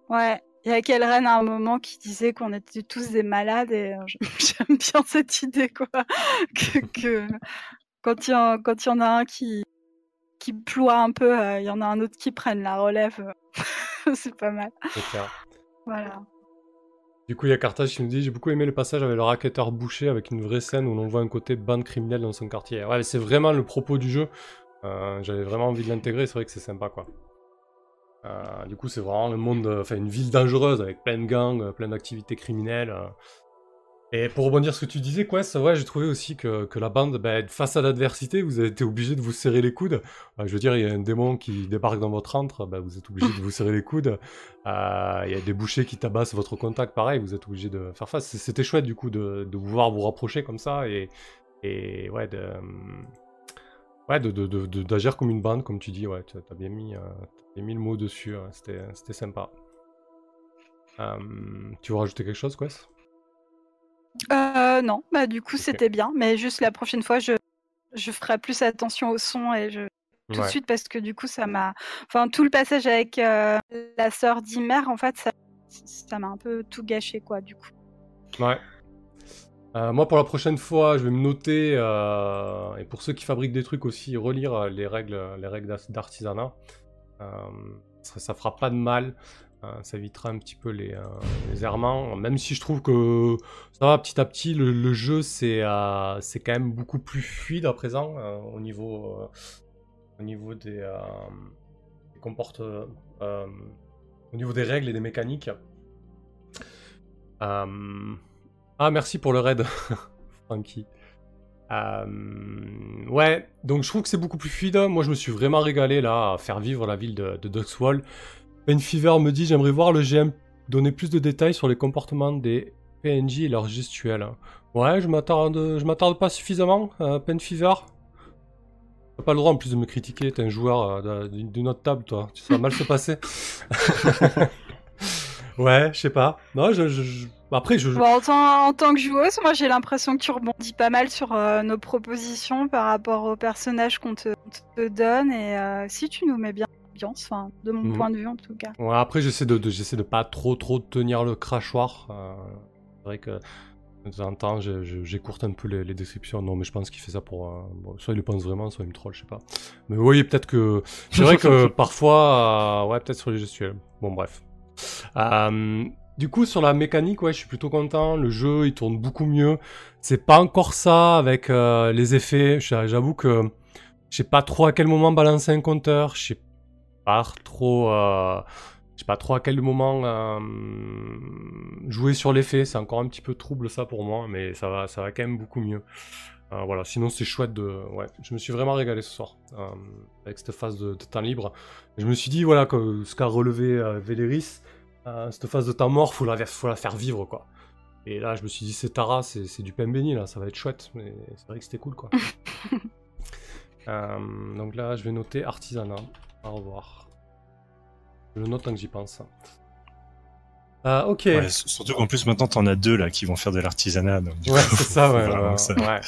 Ouais, il y a Kelren à un moment qui disait qu'on était tous des malades et euh, (laughs) j'aime bien cette idée quoi. (laughs) que, que quand il y, en- y a un qui, qui ploie un peu, euh, il y en a un autre qui prenne la relève. (laughs) C'est pas mal. C'est clair. Voilà. Du coup, il y a Carthage qui nous dit J'ai beaucoup aimé le passage avec le racketteur bouché, avec une vraie scène où l'on voit un côté bande criminelle dans son quartier. Ouais, c'est vraiment le propos du jeu. Euh, J'avais vraiment envie de l'intégrer, c'est vrai que c'est sympa, quoi. Euh, du coup, c'est vraiment le monde, euh, enfin, une ville dangereuse avec plein de gangs, euh, plein d'activités criminelles. Et pour rebondir sur ce que tu disais, Quest, ouais, j'ai trouvé aussi que, que la bande, ben, face à l'adversité, vous avez été obligé de vous serrer les coudes. Je veux dire, il y a un démon qui débarque dans votre antre, ben, vous êtes obligé de vous serrer les coudes. Il y a des bouchers qui tabassent votre contact, pareil, vous êtes obligé de faire face. C'était chouette, du coup, de, de pouvoir vous rapprocher comme ça et, et ouais, de, ouais, de, de, de- de- d'agir comme une bande, comme tu dis. Ouais, tu as bien mis, euh, t'as bien mis le mot dessus. ouais, C'était, sympa. Euh, tu veux rajouter quelque chose, Quest? Euh, non, bah du coup c'était bien, mais juste la prochaine fois je, je ferai plus attention au son et je tout de suite parce que du coup ça m'a, enfin tout le passage avec euh, la sœur d'Imer en fait ça ça m'a un peu tout gâché quoi du coup. Ouais. Euh, moi, pour la prochaine fois, je vais me noter, euh, et pour ceux qui fabriquent des trucs aussi, relire euh, les règles, les règles d'ar- d'artisanat. Ça, ça fera pas de mal. Ça évitera un petit peu les, errements. Même si je trouve que ça va petit à petit, le, jeu c'est quand même beaucoup plus fluide à présent au niveau au niveau des, des au niveau des règles et des mécaniques. Ah merci pour le raid, (laughs) Frankie. Euh, ouais, donc je trouve que c'est beaucoup plus fluide. Moi, je me suis vraiment régalé là à faire vivre la ville de, de Duxwall. Fever me dit j'aimerais voir le GM donner plus de détails sur les comportements des PNJ et leurs gestuels. Ouais, je m'attarde, je m'attarde pas suffisamment, euh, Pen Fever. T'as pas le droit en plus de me critiquer, t'es un joueur euh, d'une autre table, toi. Ça va mal se passer. (laughs) ouais, je sais pas. Non, je- je- Après, je. Bon, en, tant, en tant que joueuse, moi j'ai l'impression que tu rebondis pas mal sur euh, nos propositions par rapport aux personnages qu'on te, on te donne et euh, si tu nous mets bien l'ambiance, enfin, de mon Mhm. point de vue en tout cas. Ouais, après, j'essaie de, de- j'essaie de pas trop trop tenir le crachoir. Euh, c'est vrai que de temps en temps, j'écourte un peu les, les descriptions. Non, mais je pense qu'il fait ça pour. bon, soit il le pense vraiment, soit il me troll, je sais pas. Mais oui, peut-être que. C'est vrai (laughs) que parfois. ouais, peut-être sur les gestuels. Bon, bref. Euh, du coup, sur la mécanique, ouais, je suis plutôt content. Le jeu, il tourne beaucoup mieux. C'est pas encore ça avec euh, les effets. J'a- J'avoue que je sais pas trop à quel moment balancer un compteur. Je sais pas trop. euh, sais pas trop à quel moment euh, jouer sur l'effet. C'est encore un petit peu trouble ça pour moi, mais ça va, ça va quand même beaucoup mieux. Euh, voilà, sinon c'est chouette de. Ouais, je me suis vraiment régalé ce soir avec cette phase de, temps libre. Je me suis dit, voilà, que ce qu'a relevé Véléris, euh, cette phase de temps mort, faut la, faut la faire vivre quoi. Et là, je me suis dit, c'est Tara, c'est du pain béni là, ça va être chouette. Mais c'est vrai que c'était cool quoi. (laughs) Euh, donc là, je vais noter artisanat. Au revoir. Je le note tant que j'y pense. Ah, ok. Ouais, surtout qu'en plus maintenant t'en as deux là qui vont faire de l'artisanat. Ouais, c'est ouais. ouais, ça- ouais.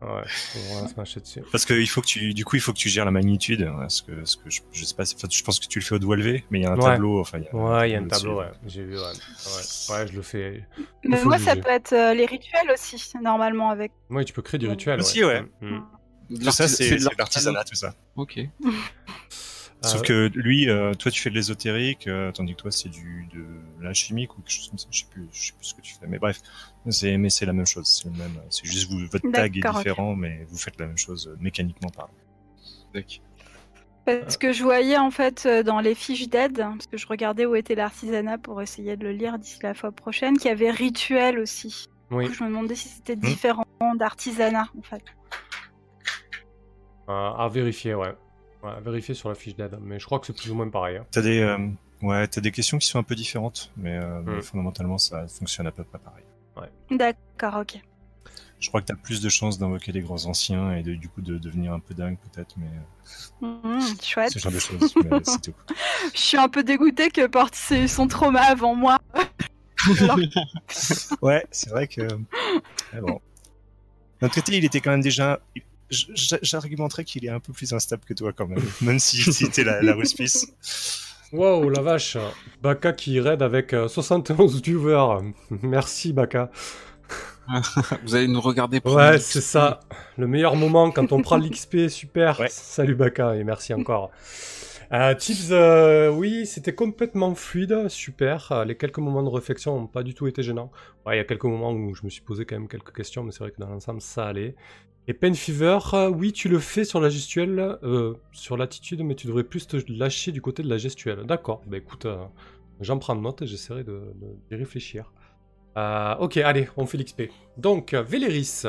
Ouais, (laughs) faut vraiment se mâcher dessus. Parce que il faut que tu, du coup, il faut que tu gères la magnitude. hein, Parce que, parce que je, je sais pas, enfin, je pense que tu le fais au doigt levé, mais il y a un Ouais. tableau. Enfin, il y a Ouais, il y a un tableau, ouais. J'ai vu, ouais. ouais. Ouais, je le fais. Mais moi ça peut être euh, les rituels aussi, normalement avec. Ouais, tu peux créer du rituel. Aussi, ouais. Mm. De Tout ça, c'est de c'est de l'artisanat, tout ça. Ok. (laughs) Sauf Euh, que lui, euh, toi, tu fais de l'ésotérique, euh, tandis que toi, c'est du de l'alchimique ou quelque chose comme ça. Je sais plus, je sais plus ce que tu fais. Mais bref, c'est mais c'est la même chose. C'est le même. C'est juste vous, votre tag est différent, mais vous faites la même chose euh, mécaniquement parlant. D'accord. Parce que je voyais en fait dans les fiches d'aide, hein, parce que je regardais où était l'artisanat pour essayer de le lire d'ici la fois prochaine, qu'il y avait rituel aussi. Oui. Du coup, je me demandais si c'était différent d'artisanat en fait. Euh, à vérifier, ouais. Ouais, à vérifier sur la fiche d'aide. Mais je crois que c'est plus ou moins pareil. hein. T'as des, euh, ouais, t'as des questions qui sont un peu différentes, mais, euh, mais Mm. fondamentalement, ça fonctionne à peu près pareil. D'accord, ok. Je crois que t'as plus de chances d'invoquer des grands anciens et de, du coup de devenir un peu dingue peut-être, mais euh, Mhm, chouette. ce genre de choses. mais (laughs) c'est tout. Je suis un peu dégoûtée que Portis ait eu son trauma avant moi. Alors, (laughs) Ouais, c'est vrai que. mais bon. D'un côté, il était quand même déjà. J'argumenterais qu'il est un peu plus instable que toi quand même, (laughs) même si, si t'es la, la ruspice. (laughs) Wow, la vache. Baka qui raid avec euh, 71 viewers. Merci, Baka. (laughs) Vous allez nous regarder prendre Ouais, c'est ça. Le meilleur moment quand on prend l'XP, super. Ouais. Salut Baka et merci encore. Euh, Chips, euh, oui, c'était complètement fluide, super. Euh, les quelques moments de réflexion n'ont pas du tout été gênants. Ouais, il y a quelques moments où je me suis posé quand même quelques questions, mais c'est vrai que dans l'ensemble, ça allait. Et Pen Fever, euh, oui, tu le fais sur la gestuelle, euh, sur l'attitude, mais tu devrais plus te lâcher du côté de la gestuelle. D'accord, bah écoute, euh, j'en prends note et j'essaierai de, réfléchir. Ok, allez, on fait l'XP. Donc, Véléris,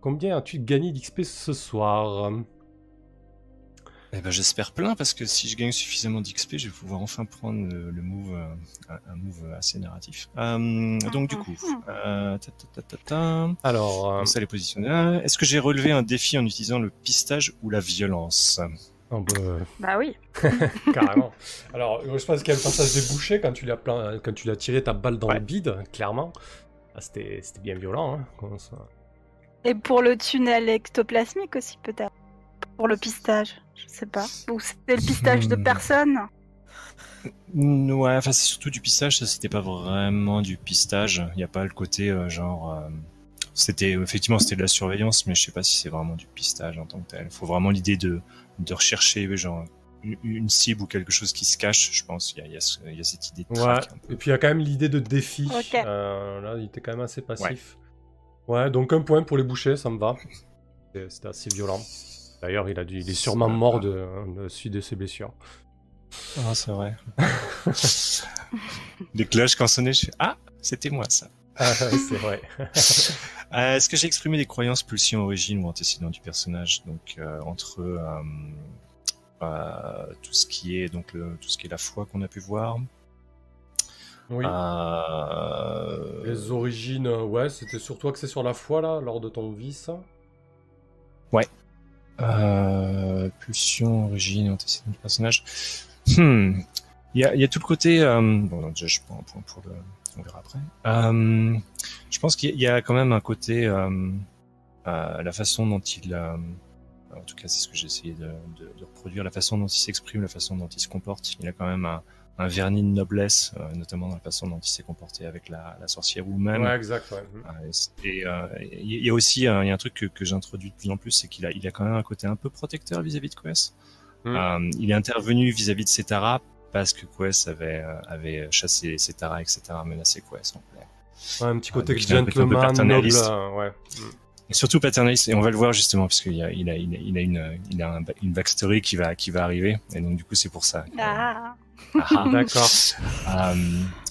combien as-tu gagné d'XP ce soir? Eh ben, j'espère plein parce que si je gagne suffisamment d'XP, je vais pouvoir enfin prendre le, le move, euh, un, move assez narratif. Euh, donc du coup, euh, ta, ta, ta, ta, ta. Alors, euh, ça, les positionner. Ah, Est-ce que j'ai relevé un défi en utilisant le pistage ou la violence? Oh, bah, Bah oui. (laughs) carrément. Alors, je pense qu'il y a le passage débouché quand tu l'as plein- quand tu l'as tiré ta balle dans Ouais. le bide, clairement. Ah, c'était, c'était bien violent. Hein, ça... Et pour le tunnel ectoplasmique aussi peut-être. Pour le pistage, je sais pas. Ou c'était le pistage de Hmm. personne. Ouais, enfin c'est surtout du pistage, ça c'était pas vraiment du pistage. Il n'y a pas le côté euh, genre. euh, C'était effectivement c'était de la surveillance, mais je sais pas si c'est vraiment du pistage en tant que tel. Il faut vraiment l'idée de de rechercher genre une, une cible ou quelque chose qui se cache, je pense. Il y a, il y a, ce- il y a cette idée de Ouais, et puis il y a quand même l'idée de défi. Ok. Euh, là, il était quand même assez passif. Ouais. donc un point pour les bouchers, ça me va. C'était assez violent. D'ailleurs, il, a dû, il est sûrement mort de, de suite de ses blessures. Ah, c'est vrai. (laughs) Les cloches, quand sonnaient, je fais Ah, c'était moi ça. (laughs) Ah, c'est vrai. (laughs) Euh, Est-ce que j'ai exprimé des croyances, pulsions, origines ou antécédents du personnage? Donc euh, entre euh, euh, tout ce qui est donc le, tout ce qui est la foi qu'on a pu voir. Oui. Euh, Les origines, euh, ouais, c'était surtout axé sur la foi, là, lors de ton vice. Euh, pulsion, origine, antécédent du personnage. Hmm. Il y a, y a tout le côté. Euh, bon, déjà, je prends un point pour le. On verra après. Euh, je pense qu'il y a- quand même un côté. Euh, euh, la façon dont il. en tout cas, c'est ce que j'ai essayé de, de, de reproduire. La façon dont il s'exprime, la façon dont il se comporte. Il a quand même un, un vernis de noblesse, euh, notamment dans la façon dont il s'est comporté avec la, la sorcière ou même. Ouais, exact, ouais. Ah, et euh, il y a aussi euh, il y a un truc que, que j'introduis de plus en plus, c'est qu'il a, il a quand même un côté un peu protecteur vis-à-vis de Quest. Mm. Euh, il est intervenu vis-à-vis de Cetara parce que Quest avait, euh, avait chassé Cetara, etc., menacé Quest. Donc, ouais. Ouais, un petit côté gentleman, noble, paternaliste. euh, ouais. Et surtout paternaliste, et on va le voir justement, parce qu'il a, il a, il a, il a une, il a un- une backstory qui va, qui va arriver, et donc du coup c'est pour ça. Ah. Ah. (laughs) D'accord. Euh,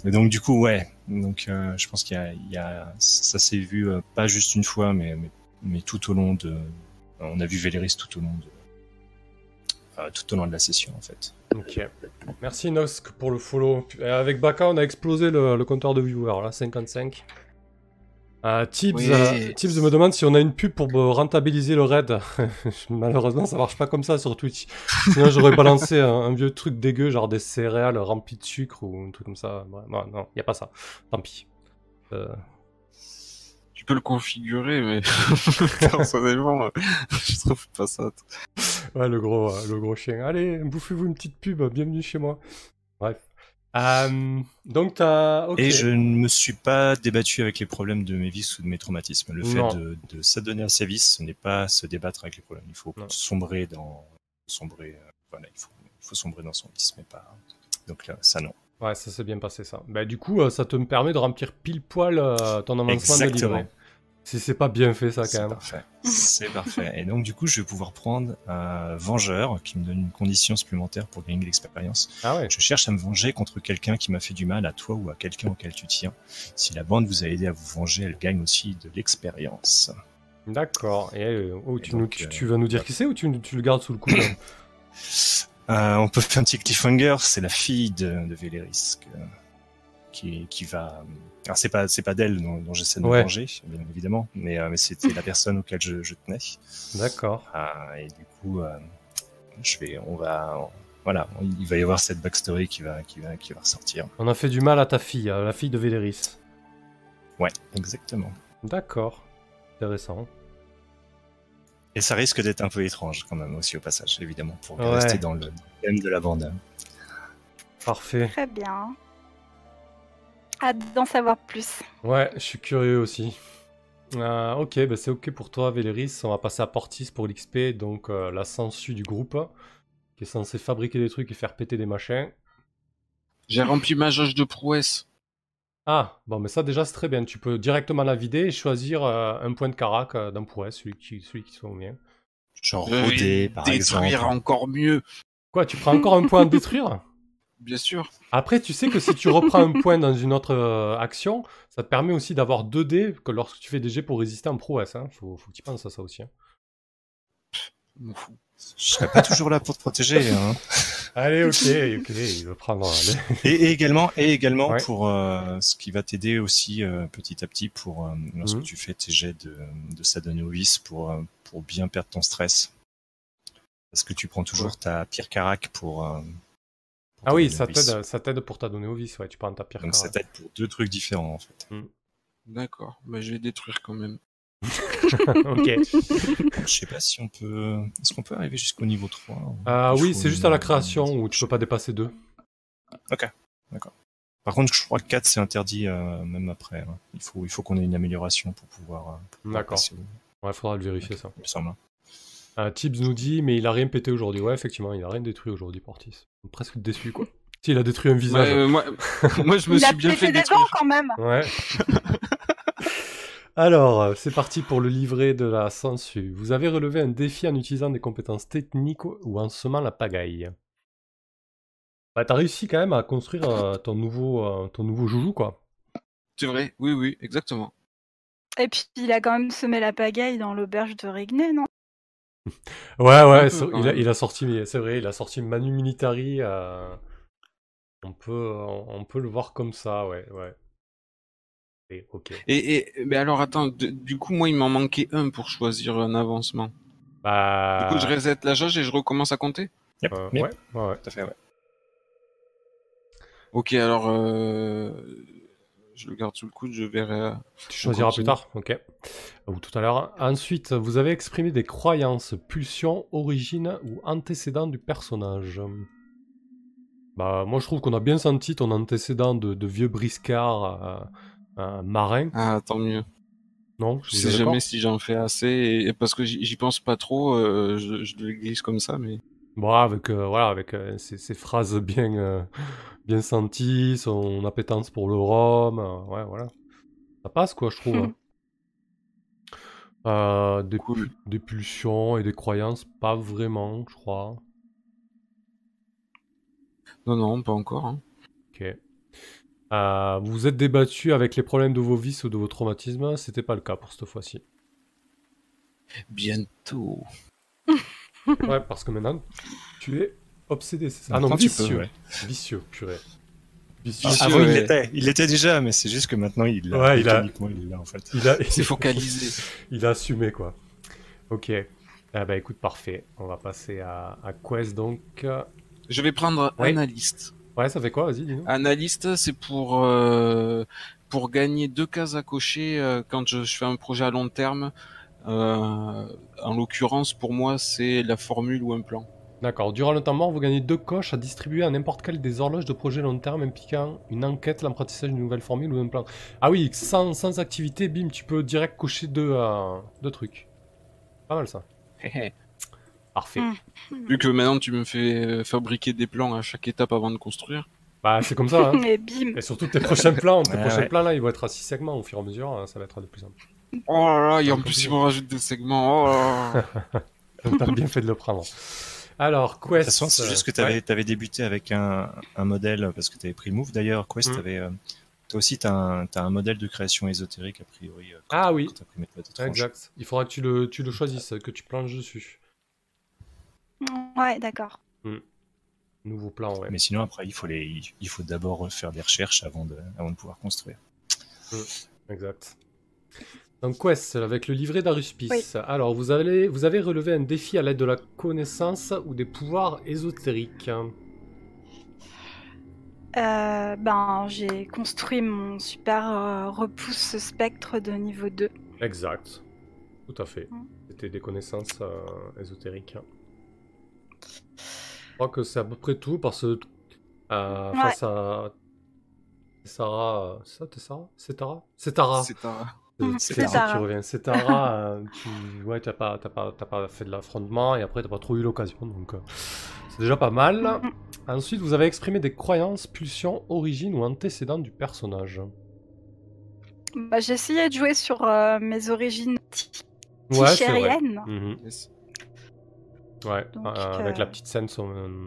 et donc du coup, ouais. Donc euh, je pense qu'il y a, il y a ça s'est vu euh, pas juste une fois, mais, mais mais tout au long de. On a vu Véléris tout au long de. euh, tout au long de la session en fait. Ok. Merci Nosk pour le follow. Avec Baka, on a explosé le, le compteur de viewers, là, 55. Euh, Tibbs, Oui. euh, Tibbs me demande si on a une pub pour euh, rentabiliser le raid. (laughs) Malheureusement, ça marche pas comme ça sur Twitch. Sinon, j'aurais balancé un, un vieux truc dégueu, genre des céréales remplies de sucre ou un truc comme ça. Ouais, non, non, y a pas ça. Tant pis. Euh, Tu peux le configurer, mais (laughs) personnellement, je trouve pas ça. Ouais, le gros, le gros chien. Allez, bouffez-vous une petite pub, bienvenue chez moi. Bref. Euh, donc, ok. Et je ne me suis pas débattu avec les problèmes de mes vices ou de mes traumatismes. Le Non. fait de, de s'adonner à ses vices, ce n'est pas se débattre avec les problèmes. Il faut Non. sombrer dans sombrer. euh, voilà, il faut, il faut sombrer dans son vice, mais pas. Donc là, ça non. Ouais, ça s'est bien passé ça. Bah, du coup, euh, ça te permet de remplir pile poil euh, ton avancement de livret. Si c'est pas bien fait, ça, quand même. parfait. C'est parfait. Et donc, du coup, je vais pouvoir prendre euh, Vengeur, qui me donne une condition supplémentaire pour gagner de l'expérience. Ah ouais. Je cherche à me venger contre quelqu'un qui m'a fait du mal, à toi ou à quelqu'un auquel tu tiens. Si la bande vous a aidé à vous venger, elle gagne aussi de l'expérience. D'accord. Et euh, oh, Et tu, donc, nous- tu, euh, tu vas nous dire qui c'est ou tu, tu le gardes sous le coude (coughs) Euh, on peut faire un petit cliffhanger. C'est la fille de, de Véléris que- qui, qui va. Alors c'est pas c'est pas d'elle dont, dont j'essaie de Ouais. me venger, bien évidemment, mais, euh, mais c'était la personne auquel je, je tenais. D'accord. Ah, et du coup, euh, je vais, on va, voilà, il va y avoir cette backstory qui va, qui va, qui va ressortir. On a fait du mal à ta fille, à la fille de Véléris. Ouais, exactement. D'accord. Intéressant. Et ça risque d'être un peu étrange quand même aussi au passage, évidemment, pour Ouais. rester dans le thème de la bande. Parfait. Très bien. Hâte d'en savoir plus. Ouais, je suis curieux aussi. Euh, ok, bah c'est ok pour toi, Véléris. On va passer à Portis pour l'XP, donc euh, la sensu du groupe, qui est censé fabriquer des trucs et faire péter des machins. J'ai rempli ma jauge de prouesse. Ah, bon, mais ça déjà c'est très bien. Tu peux directement la vider et choisir euh, un point de carac euh, d'un pourrait, celui qui, celui qui soit au mien. Genre par détruire exemple. encore mieux, Quoi, tu prends encore un point à détruire? Bien sûr. Après, tu sais que si tu reprends un point dans une autre euh, action, ça te permet aussi d'avoir 2 dés que lorsque tu fais des jets pour résister en prouesse. Hein. Faut, faut que tu penses à ça aussi. hein. Je serai pas toujours là pour te protéger. Hein. (laughs) Allez, ok, ok, il va prendre. allez. Et, et également, et également Ouais. pour euh, ce qui va t'aider aussi euh, petit à petit pour euh, lorsque Mhm. tu fais tes jets de, de vice pour pour bien perdre ton stress. Parce que tu prends toujours ta pire carac pour. Ah oui, ça t'aide, ça t'aide pour t'adonner au vice, ouais, tu prends ta pire Donc ça t'aide pour deux trucs différents en fait. D'accord, mais je vais détruire quand même. (laughs) (laughs) ok. Je sais pas si on peut. Est-ce qu'on peut arriver jusqu'au niveau 3 ou Ah oui, c'est juste à la création où tu peux pas dépasser 2. Par contre, je crois que 4 c'est interdit euh, même après. hein. Il faut, il faut qu'on ait une amélioration pour pouvoir. euh, pouvoir D'accord. passer Ouais, faudra le vérifier ça. il me semble. Euh, Tibbs nous dit, mais il a rien pété aujourd'hui. Ouais, effectivement, il a rien détruit aujourd'hui, Portis. Presque déçu, quoi. (laughs) Si, il a détruit un visage. Ouais, euh, moi, moi, je (laughs) me Il a suis bien pété fait des dents quand même. Ouais. (laughs) Alors, euh, c'est parti pour le livret de la censure. Vous avez relevé un défi en utilisant des compétences techniques ou en semant la pagaille. Bah, t'as réussi quand même à construire euh, ton, nouveau, euh, ton nouveau joujou, quoi. C'est vrai, oui, oui, exactement. Et puis il a quand même semé la pagaille dans l'auberge de Rigné, non? Ouais, ouais, peu, il a, même. il a sorti, c'est vrai, il a sorti Manu Militari. euh, on, peut, on, on peut le voir comme ça, ouais, ouais. Et, ok. Et, et mais alors attends, de- du coup moi il m'en manquait un pour choisir un avancement. Bah, Du coup je reset la jauge et je recommence à compter? Yep, euh, yep, ouais, ouais, ouais. tout à fait, ouais. Ok alors euh, je le garde sous le coude, je verrai. euh, Tu choisiras plus tard, ok. Ou tout à l'heure. Ensuite, vous avez exprimé des croyances, pulsions, origines ou antécédents du personnage. Bah, moi je trouve qu'on a bien senti ton antécédent de, de vieux briscard euh, euh, marin. Ah tant mieux. Non Je sais jamais si j'en fais assez et, et parce que j'y pense pas trop, euh, je, je le glisse comme ça mais. Bon, avec, voilà, avec ces, ces phrases bien, bien senties, son appétence pour le rhum, euh, ouais, voilà. Ça passe, quoi, je trouve. hein. Euh, des, Cool. pu- des pulsions et des croyances, pas vraiment, je crois. Non non pas encore. Hein. Ok. Euh, vous vous êtes débattu avec les problèmes de vos vices ou de vos traumatismes, c'était pas le cas pour cette fois-ci. Bientôt. Ouais, parce que maintenant, tu es obsédé, c'est ça Ah non, Maintenant, tu peux, vicieux. ouais. (laughs) Vicieux, purée. Vicieux. Ah, Avant, il l'était. Il l'était déjà, mais c'est juste que maintenant, il l'a. Ouais, il a- il l'a, en fait. Il a... C'est focalisé. (laughs) Il a assumé quoi. Ok. Ah bah écoute, parfait. On va passer à, à Quest donc. je vais prendre analyste. Ouais, ça fait quoi? Vas-y, dis-nous. Analyste, c'est pour euh, pour gagner deux cases à cocher euh, quand je, je fais un projet à long terme. Euh, en l'occurrence, pour moi, c'est la formule ou un plan. D'accord. Durant le temps mort, vous gagnez deux coches à distribuer à n'importe quelle des horloges de projet long terme impliquant une enquête, l'apprentissage d'une nouvelle formule ou un plan. Ah oui, sans, sans activité, bim, tu peux direct cocher deux, euh, deux trucs. Pas mal ça. (laughs) Parfait. Mm. Vu que maintenant tu me fais euh, fabriquer des plans à chaque étape avant de construire. Bah c'est comme ça. Hein. (laughs) Et bim Et surtout tes prochains plans, tes Ouais, prochains ouais. plans là, ils vont être à six segments au fur et à mesure, hein, ça va être de plus en plus. Oh là là, et en plus ils me rajoutent des segments. Oh là là. (laughs) Donc t'as bien fait de le prendre. Alors, De Quest. toute façon, c'est juste que tu ouais. avais, débuté avec un, un modèle, parce que tu avais pris le move. D'ailleurs, Quest, Mm. t'avais, euh, toi aussi, tu as, un modèle de création ésotérique, a priori. euh, quand Ah oui. quand pris Méthode. Exact. Il faudra que tu le, tu le choisisses, que tu planches dessus. Ouais, d'accord. Nouveau plan, ouais. Mais sinon, après, il faut, les, il faut d'abord faire des recherches avant de, avant de pouvoir construire. Exact. Donc Quest, avec le livret d'Aruspice. Oui. Alors, vous avez, vous avez relevé un défi à l'aide de la connaissance ou des pouvoirs ésotériques. Euh, ben, j'ai construit mon super euh, repousse spectre de niveau 2. Exact. Tout à fait. Mm. C'était des connaissances euh, ésotériques. Je crois que c'est à peu près tout parce que euh, Ouais. face à Sarah, c'est ça, t'es Sarah C'est Tara C'est Tara. C'est un... Mm, C'est revient. C'est Tara. euh, tu... Ouais, t'as pas, t'as pas, t'as pas fait de l'affrontement et après t'as pas trop eu l'occasion, donc euh, c'est déjà pas mal. Mm, mm. Ensuite, vous avez exprimé des croyances, pulsions, origines ou antécédents du personnage. Bah, j'ai essayé de jouer sur euh, mes origines ti- Ouais, c'est vrai. tichériennes. Yes. Ouais, Donc, euh, avec euh, la petite scène,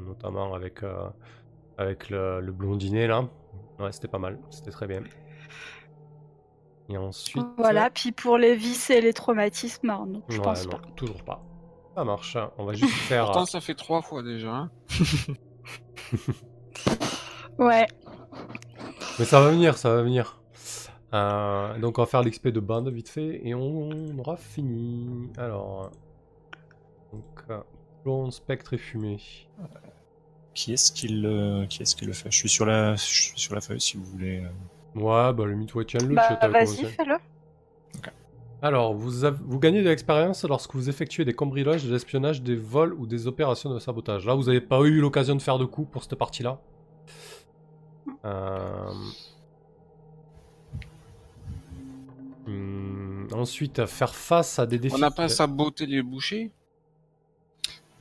notamment avec, euh, avec le, le blondinet là. Ouais, c'était pas mal, c'était très bien. Et ensuite. Voilà, puis pour les vices et les traumatismes, non, non, je Ouais, pense non, pas. toujours pas. Ça marche, hein. on va juste (laughs) faire. Pourtant ça fait trois fois déjà. Hein. (laughs) Ouais, Mais ça va venir, ça va venir. Euh, donc on va faire l'XP de bande vite fait et on aura fini. Alors. Donc. euh, plomb, spectre et fumée. Qui est-ce qui le, qui est-ce qui le fait? Je suis, sur la, je suis sur la feuille si vous voulez. Euh. Ouais, bah limite, ouais, tiens-le. bah vas-y, fais-le. Alors, vous, avez- vous gagnez de l'expérience lorsque vous effectuez des cambriolages, de l'espionnage, des vols ou des opérations de sabotage. Là, vous n'avez pas eu l'occasion de faire de coups pour cette partie-là. Euh, hum, Ensuite, faire face à des défis. On n'a pas saboté les bouchers?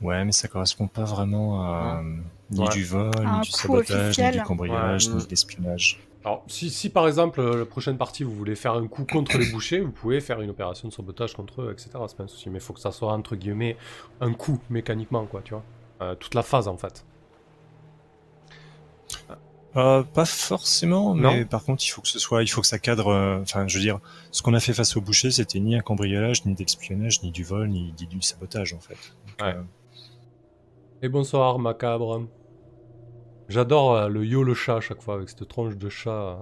Ouais, mais ça correspond pas vraiment à ni Ouais. du vol, ni du sabotage, ni du cambriolage, Ouais. ni de l'espionnage. Alors, si, si par exemple, euh, la prochaine partie, vous voulez faire un coup contre les bouchers, vous pouvez faire une opération de sabotage contre eux, etc. C'est pas un souci. Mais il faut que ça soit, entre guillemets, un coup mécaniquement, quoi, tu vois. Euh, toute la phase, en fait. Euh, pas forcément, mais Non. par contre, il faut que ce soit, il faut que ça cadre. euh, Enfin, je veux dire, ce qu'on a fait face au boucher, c'était ni un cambriolage, ni d'espionnage, ni du vol, ni, ni du sabotage, en fait. Donc, Ouais. Et bonsoir, macabre. J'adore euh, le yo le chat à chaque fois, avec cette tronche de chat euh,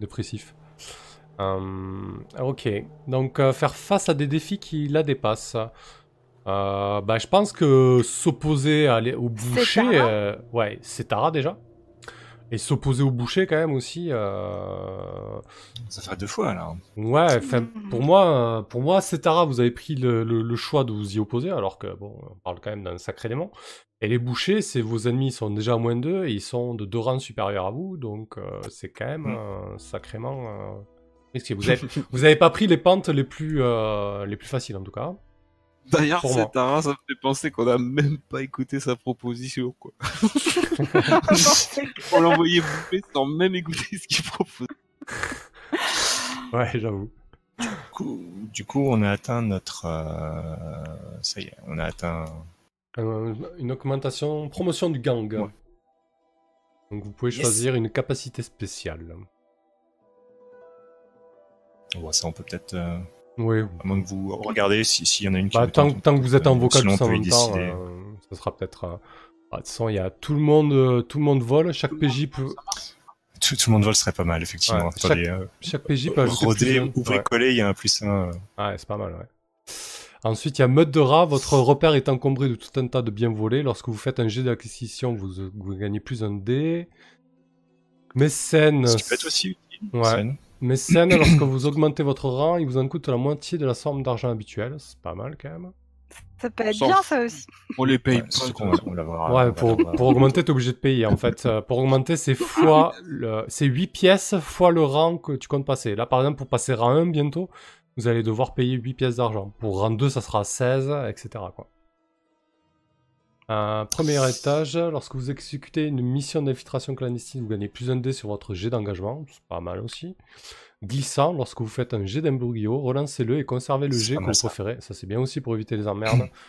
dépressif. Euh, ok, donc faire face à des défis qui la dépassent. Bah, je pense que s'opposer au boucher, ouais, c'est Tara déjà. Et s'opposer au boucher quand même aussi. euh, ça ferait deux fois là. Ouais, enfin, Mhm. pour moi, euh, pour moi, c'est Tara, vous avez pris le, le- le choix de vous y opposer, alors que, bon, on parle quand même d'un sacré élément. Et les bouchers, c'est vos ennemis ils sont déjà à moins 2 et ils sont de deux rangs supérieurs à vous, donc euh, c'est quand même Mhm. euh, sacrément euh, risqué. Vous (laughs) avez, vous avez pas pris les pentes les plus, euh, les plus faciles en tout cas. D'ailleurs, Tara, ça me fait penser qu'on a même pas écouté sa proposition, quoi. (laughs) On l'a envoyé bouffer sans même écouter ce qu'il propose. Ouais, j'avoue. Du coup, du coup, on a atteint notre. euh, Ça y est, on a atteint. Euh, une augmentation, promotion du gang. Ouais. Donc vous pouvez Yes. choisir une capacité spéciale. Bon, ça, on peut peut-être. euh, Oui, À moins que vous regardez si- s'il y en a une qui Bah, tant, tente. tant que vous êtes en Euh, vocal sinon, on tous en même temps, euh, ça sera peut-être. bah, de toute façon, il y a tout le monde, euh, tout le monde vole. Chaque PJ peut, Tout, tout le monde vol serait pas mal, effectivement. Ouais, Attendez, euh, chaque PJ peut ajouter Rodé plus Ouais. il y a un plus un. Ouais, c'est pas mal, ouais. Ensuite, il y a meute de. Votre repère est encombré de tout un tas de biens volés. Lorsque vous faites un jet d'acquisition, vous, vous gagnez plus un dé. Mécène. Ce qui peut être aussi utile. Ouais. Mécène, lorsque vous augmentez votre rang, il vous en coûte la moitié de la somme d'argent habituelle. C'est pas mal quand même. Ça peut être bien ça aussi. On les paye Ouais, pas. on va on Ouais, pour, augmenter, t'es obligé de payer en fait. Euh, Pour augmenter, c'est fois le, c'est 8 pièces fois le rang que tu comptes passer. Là, par exemple, pour passer rang 1 bientôt, vous allez devoir payer 8 pièces d'argent. Pour rang 2, ça sera 16, etc. Quoi. Euh, premier étage, lorsque vous exécutez une mission d'infiltration clandestine, vous gagnez plus un dé sur votre jet d'engagement. C'est pas mal aussi. Glissant, lorsque vous faites un jet d'imbroglio, relancez-le et conservez le jet que vous ça. préférez. Ça, c'est bien aussi pour éviter les emmerdes. (clears throat)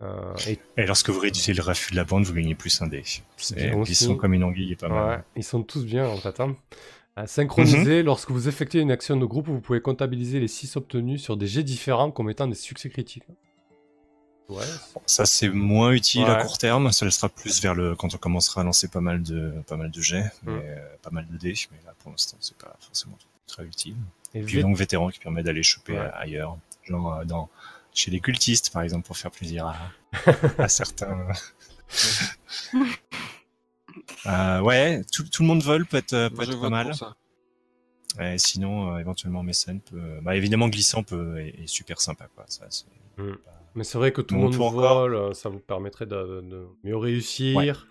Euh, et Et lorsque vous réduisez le refus de la bande, vous gagnez plus un dé. Aussi. glissant comme une anguille pas Ouais, mal. ils sont tous bien en fait. hein. À synchroniser, lorsque vous effectuez une action de groupe, vous pouvez comptabiliser les 6 obtenus sur des jets différents comme étant des succès critiques. Ouais, Ça, c'est moins utile à court terme. Ça le sera plus vers le quand on commencera à lancer pas mal de pas mal de jets, mais, Mm. euh, pas mal de dés. Mais là, pour l'instant, c'est pas forcément très utile. et Puis donc vétéran qui permet d'aller choper Ouais. euh, ailleurs, genre euh, dans chez les cultistes par exemple pour faire plaisir à, (laughs) à certains. (laughs) Euh, ouais, tout, tout le monde vole peut être, peut Moi, je être pas mal. sinon, euh, éventuellement mécène peut. Bah évidemment glissant peut est, est super sympa quoi. Ça, c'est- Mm. Mais c'est vrai que tout le monde encore- vole, euh, ça vous permettrait de, de mieux réussir.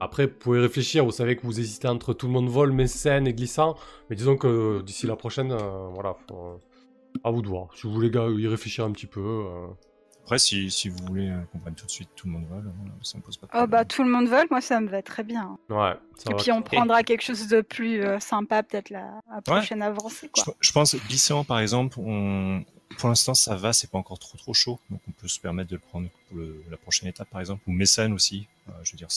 Après, vous pouvez réfléchir, vous savez que vous hésitez entre tout le monde vole, mécène et glissant. Mais disons que d'ici la prochaine, euh, voilà, faut, euh, à vous de voir. Si vous voulez gars, y réfléchir un petit peu. euh, Après, si, si vous voulez euh, qu'on prenne tout de suite tout le monde vole, euh, ça me pose pas de Oh problème. bah tout le monde vole, moi ça me va très bien. Ouais, ça Et va. puis on prendra quelque chose de plus euh, sympa peut-être la, la prochaine avancée Je, je pense glissant par exemple, on... pour l'instant ça va, c'est pas encore trop trop chaud, donc on peut se permettre de le prendre pour le- la prochaine étape par exemple, ou mécène aussi. Euh, je veux dire,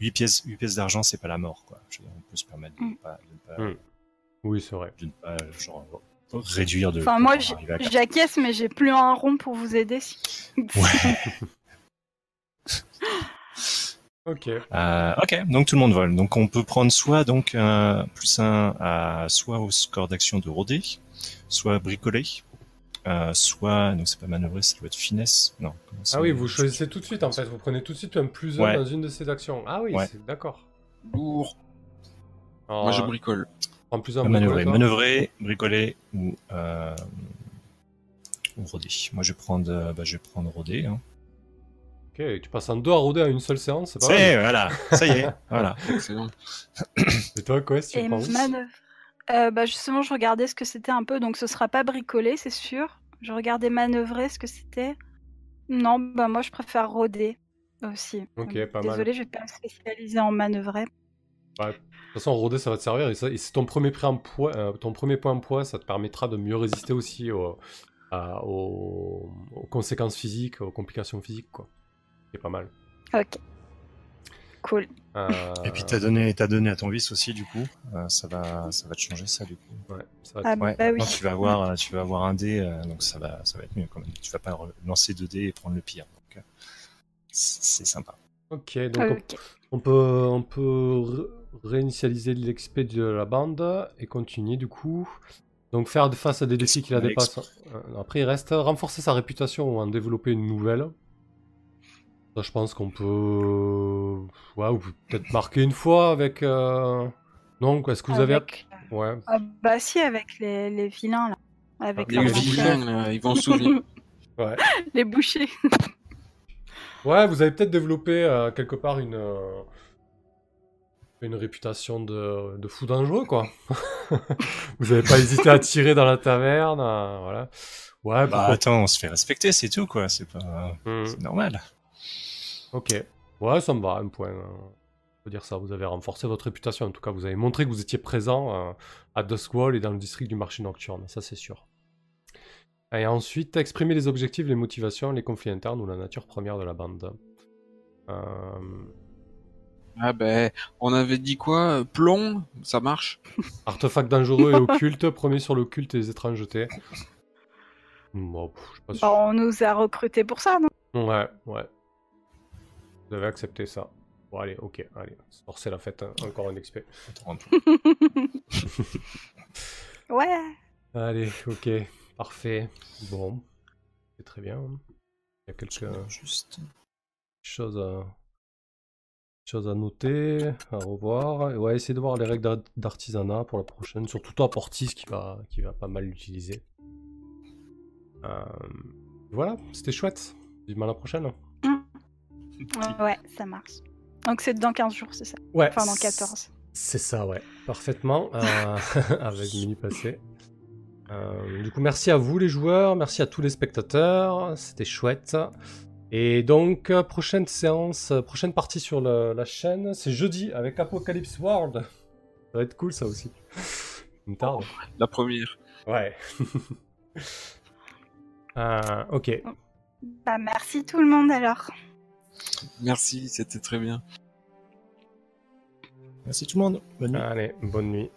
8 pièces, 8 pièces d'argent, c'est pas la mort quoi. Je veux dire, on peut se permettre de ne Mm. pas, de ne pas, Mm. Oui, c'est vrai. de ne pas, genre, réduire de. Enfin moi j'acquiesce mais j'ai plus un rond pour vous aider. si- (laughs) Ouais. (laughs) Ok. Euh, ok, donc tout le monde vole. Donc on peut prendre soit donc un plus un à soit au score d'action de rodé, soit bricolé, euh, soit donc c'est pas manœuvrer, ça doit être finesse. Non. ça Ah oui, vous choisissez tout de suite en fait. Vous prenez tout de suite un plus 1 Ouais. dans une de ces actions. Ah oui, Ouais. c'est d'accord. Lourd. Alors, Moi, je bricole. prends plus un manœuvrer, manœuvrer, bricoler ou euh, ou rodé. Moi je vais prendre, bah, je vais prendre rodé. Hein. Ok, tu passes en deux à rôder à une seule séance, c'est pas C'est mal. voilà, ça y est, voilà. Excellent. Et toi, quoi, tu Et manœuvre. Euh, bah justement je regardais ce que c'était un peu, donc ce sera pas bricolé c'est sûr. Je regardais manœuvrer ce que c'était. Non, bah moi je préfère rôder aussi. Ok, Donc, pas mal. Désolée, je vais pas me spécialiser en manœuvrer. De toute façon, rôder, ça va te servir. Et, ça- et c'est ton premier, prix en poids, euh, ton premier point en poids, ça te permettra de mieux résister aussi à- aux, aux conséquences physiques, aux complications physiques. quoi. C'est pas mal. Ok. Cool. Euh, Et puis t'as donné, t'as donné à ton vice aussi, du coup. Euh, ça va, ça va te changer ça, du coup. ouais, ça va Ah Ouais. bah oui. maintenant, tu vas avoir, tu vas avoir un dé, euh, donc ça va, ça va être mieux quand même. Tu vas pas lancer deux dés et prendre le pire. Donc, c'est sympa. Ok, donc on- peut, on peut ré- réinitialiser l'XP de la bande et continuer du coup. Donc faire de face à des défis qui la dépassent. Après, il reste renforcer sa réputation ou en développer une nouvelle. Ça, je pense qu'on peut. Ouais, ou peut-être marquer une fois avec. euh, Non, est-ce que vous avez. Avec- Ouais. Ah bah si, avec les, les vilains là. Avec Ah, Les vilains, là, ils vont se souvenir. (laughs) Ouais. les bouchers. Ouais, vous avez peut-être développé euh, quelque part une. euh, Une réputation de, de fou dangereux, quoi. (laughs) vous n'avez pas hésité à tirer dans la taverne, euh, voilà. Ouais, Bah pourquoi- attends, on se fait respecter, c'est tout quoi. C'est pas, Hmm. c'est normal. Ok. Ouais, ça me va, un point. euh, On peut dire ça, vous avez renforcé votre réputation. En tout cas, vous avez montré que vous étiez présent euh, à Duskwall et dans le district du marché nocturne, ça c'est sûr. Et ensuite, exprimer les objectifs, les motivations, les conflits internes ou la nature première de la bande. Euh, Ah ben, on avait dit quoi Plomb Ça marche (laughs) artefact dangereux et occulte, premier sur l'occulte et les étrangetés. Bon, pff, pas si- Bah, on nous a recrutés pour ça, non? Ouais, ouais. Vous avez accepté ça. Bon, allez, ok, allez. Forcez la fête, hein. encore un XP. (laughs) Ouais. Allez, ok, parfait. Bon, c'est très bien. Il y a quelques Juste. choses à, choses à noter, à revoir. Et ouais, essayez de voir les règles d'ar- d'artisanat pour la prochaine, surtout toi, Portis, qui va, qui va pas mal l'utiliser. Euh, voilà, c'était chouette. Vivement la prochaine. Ouais, ça marche. Donc c'est dans 15 jours, c'est ça? Ouais. Enfin, dans 14. C'est ça, ouais. Parfaitement. euh, (laughs) avec Mini Passé. Euh, du coup, merci à vous les joueurs, merci à tous les spectateurs, c'était chouette. Et donc, euh, prochaine séance, prochaine partie sur le- la chaîne, c'est jeudi avec Apocalypse World. Ça va être cool ça aussi. (laughs) Une tarde. La première. Ouais. (laughs) Euh, ok. Bah merci tout le monde alors. Merci, c'était très bien. Merci tout le monde. Bonne nuit. Allez, bonne nuit.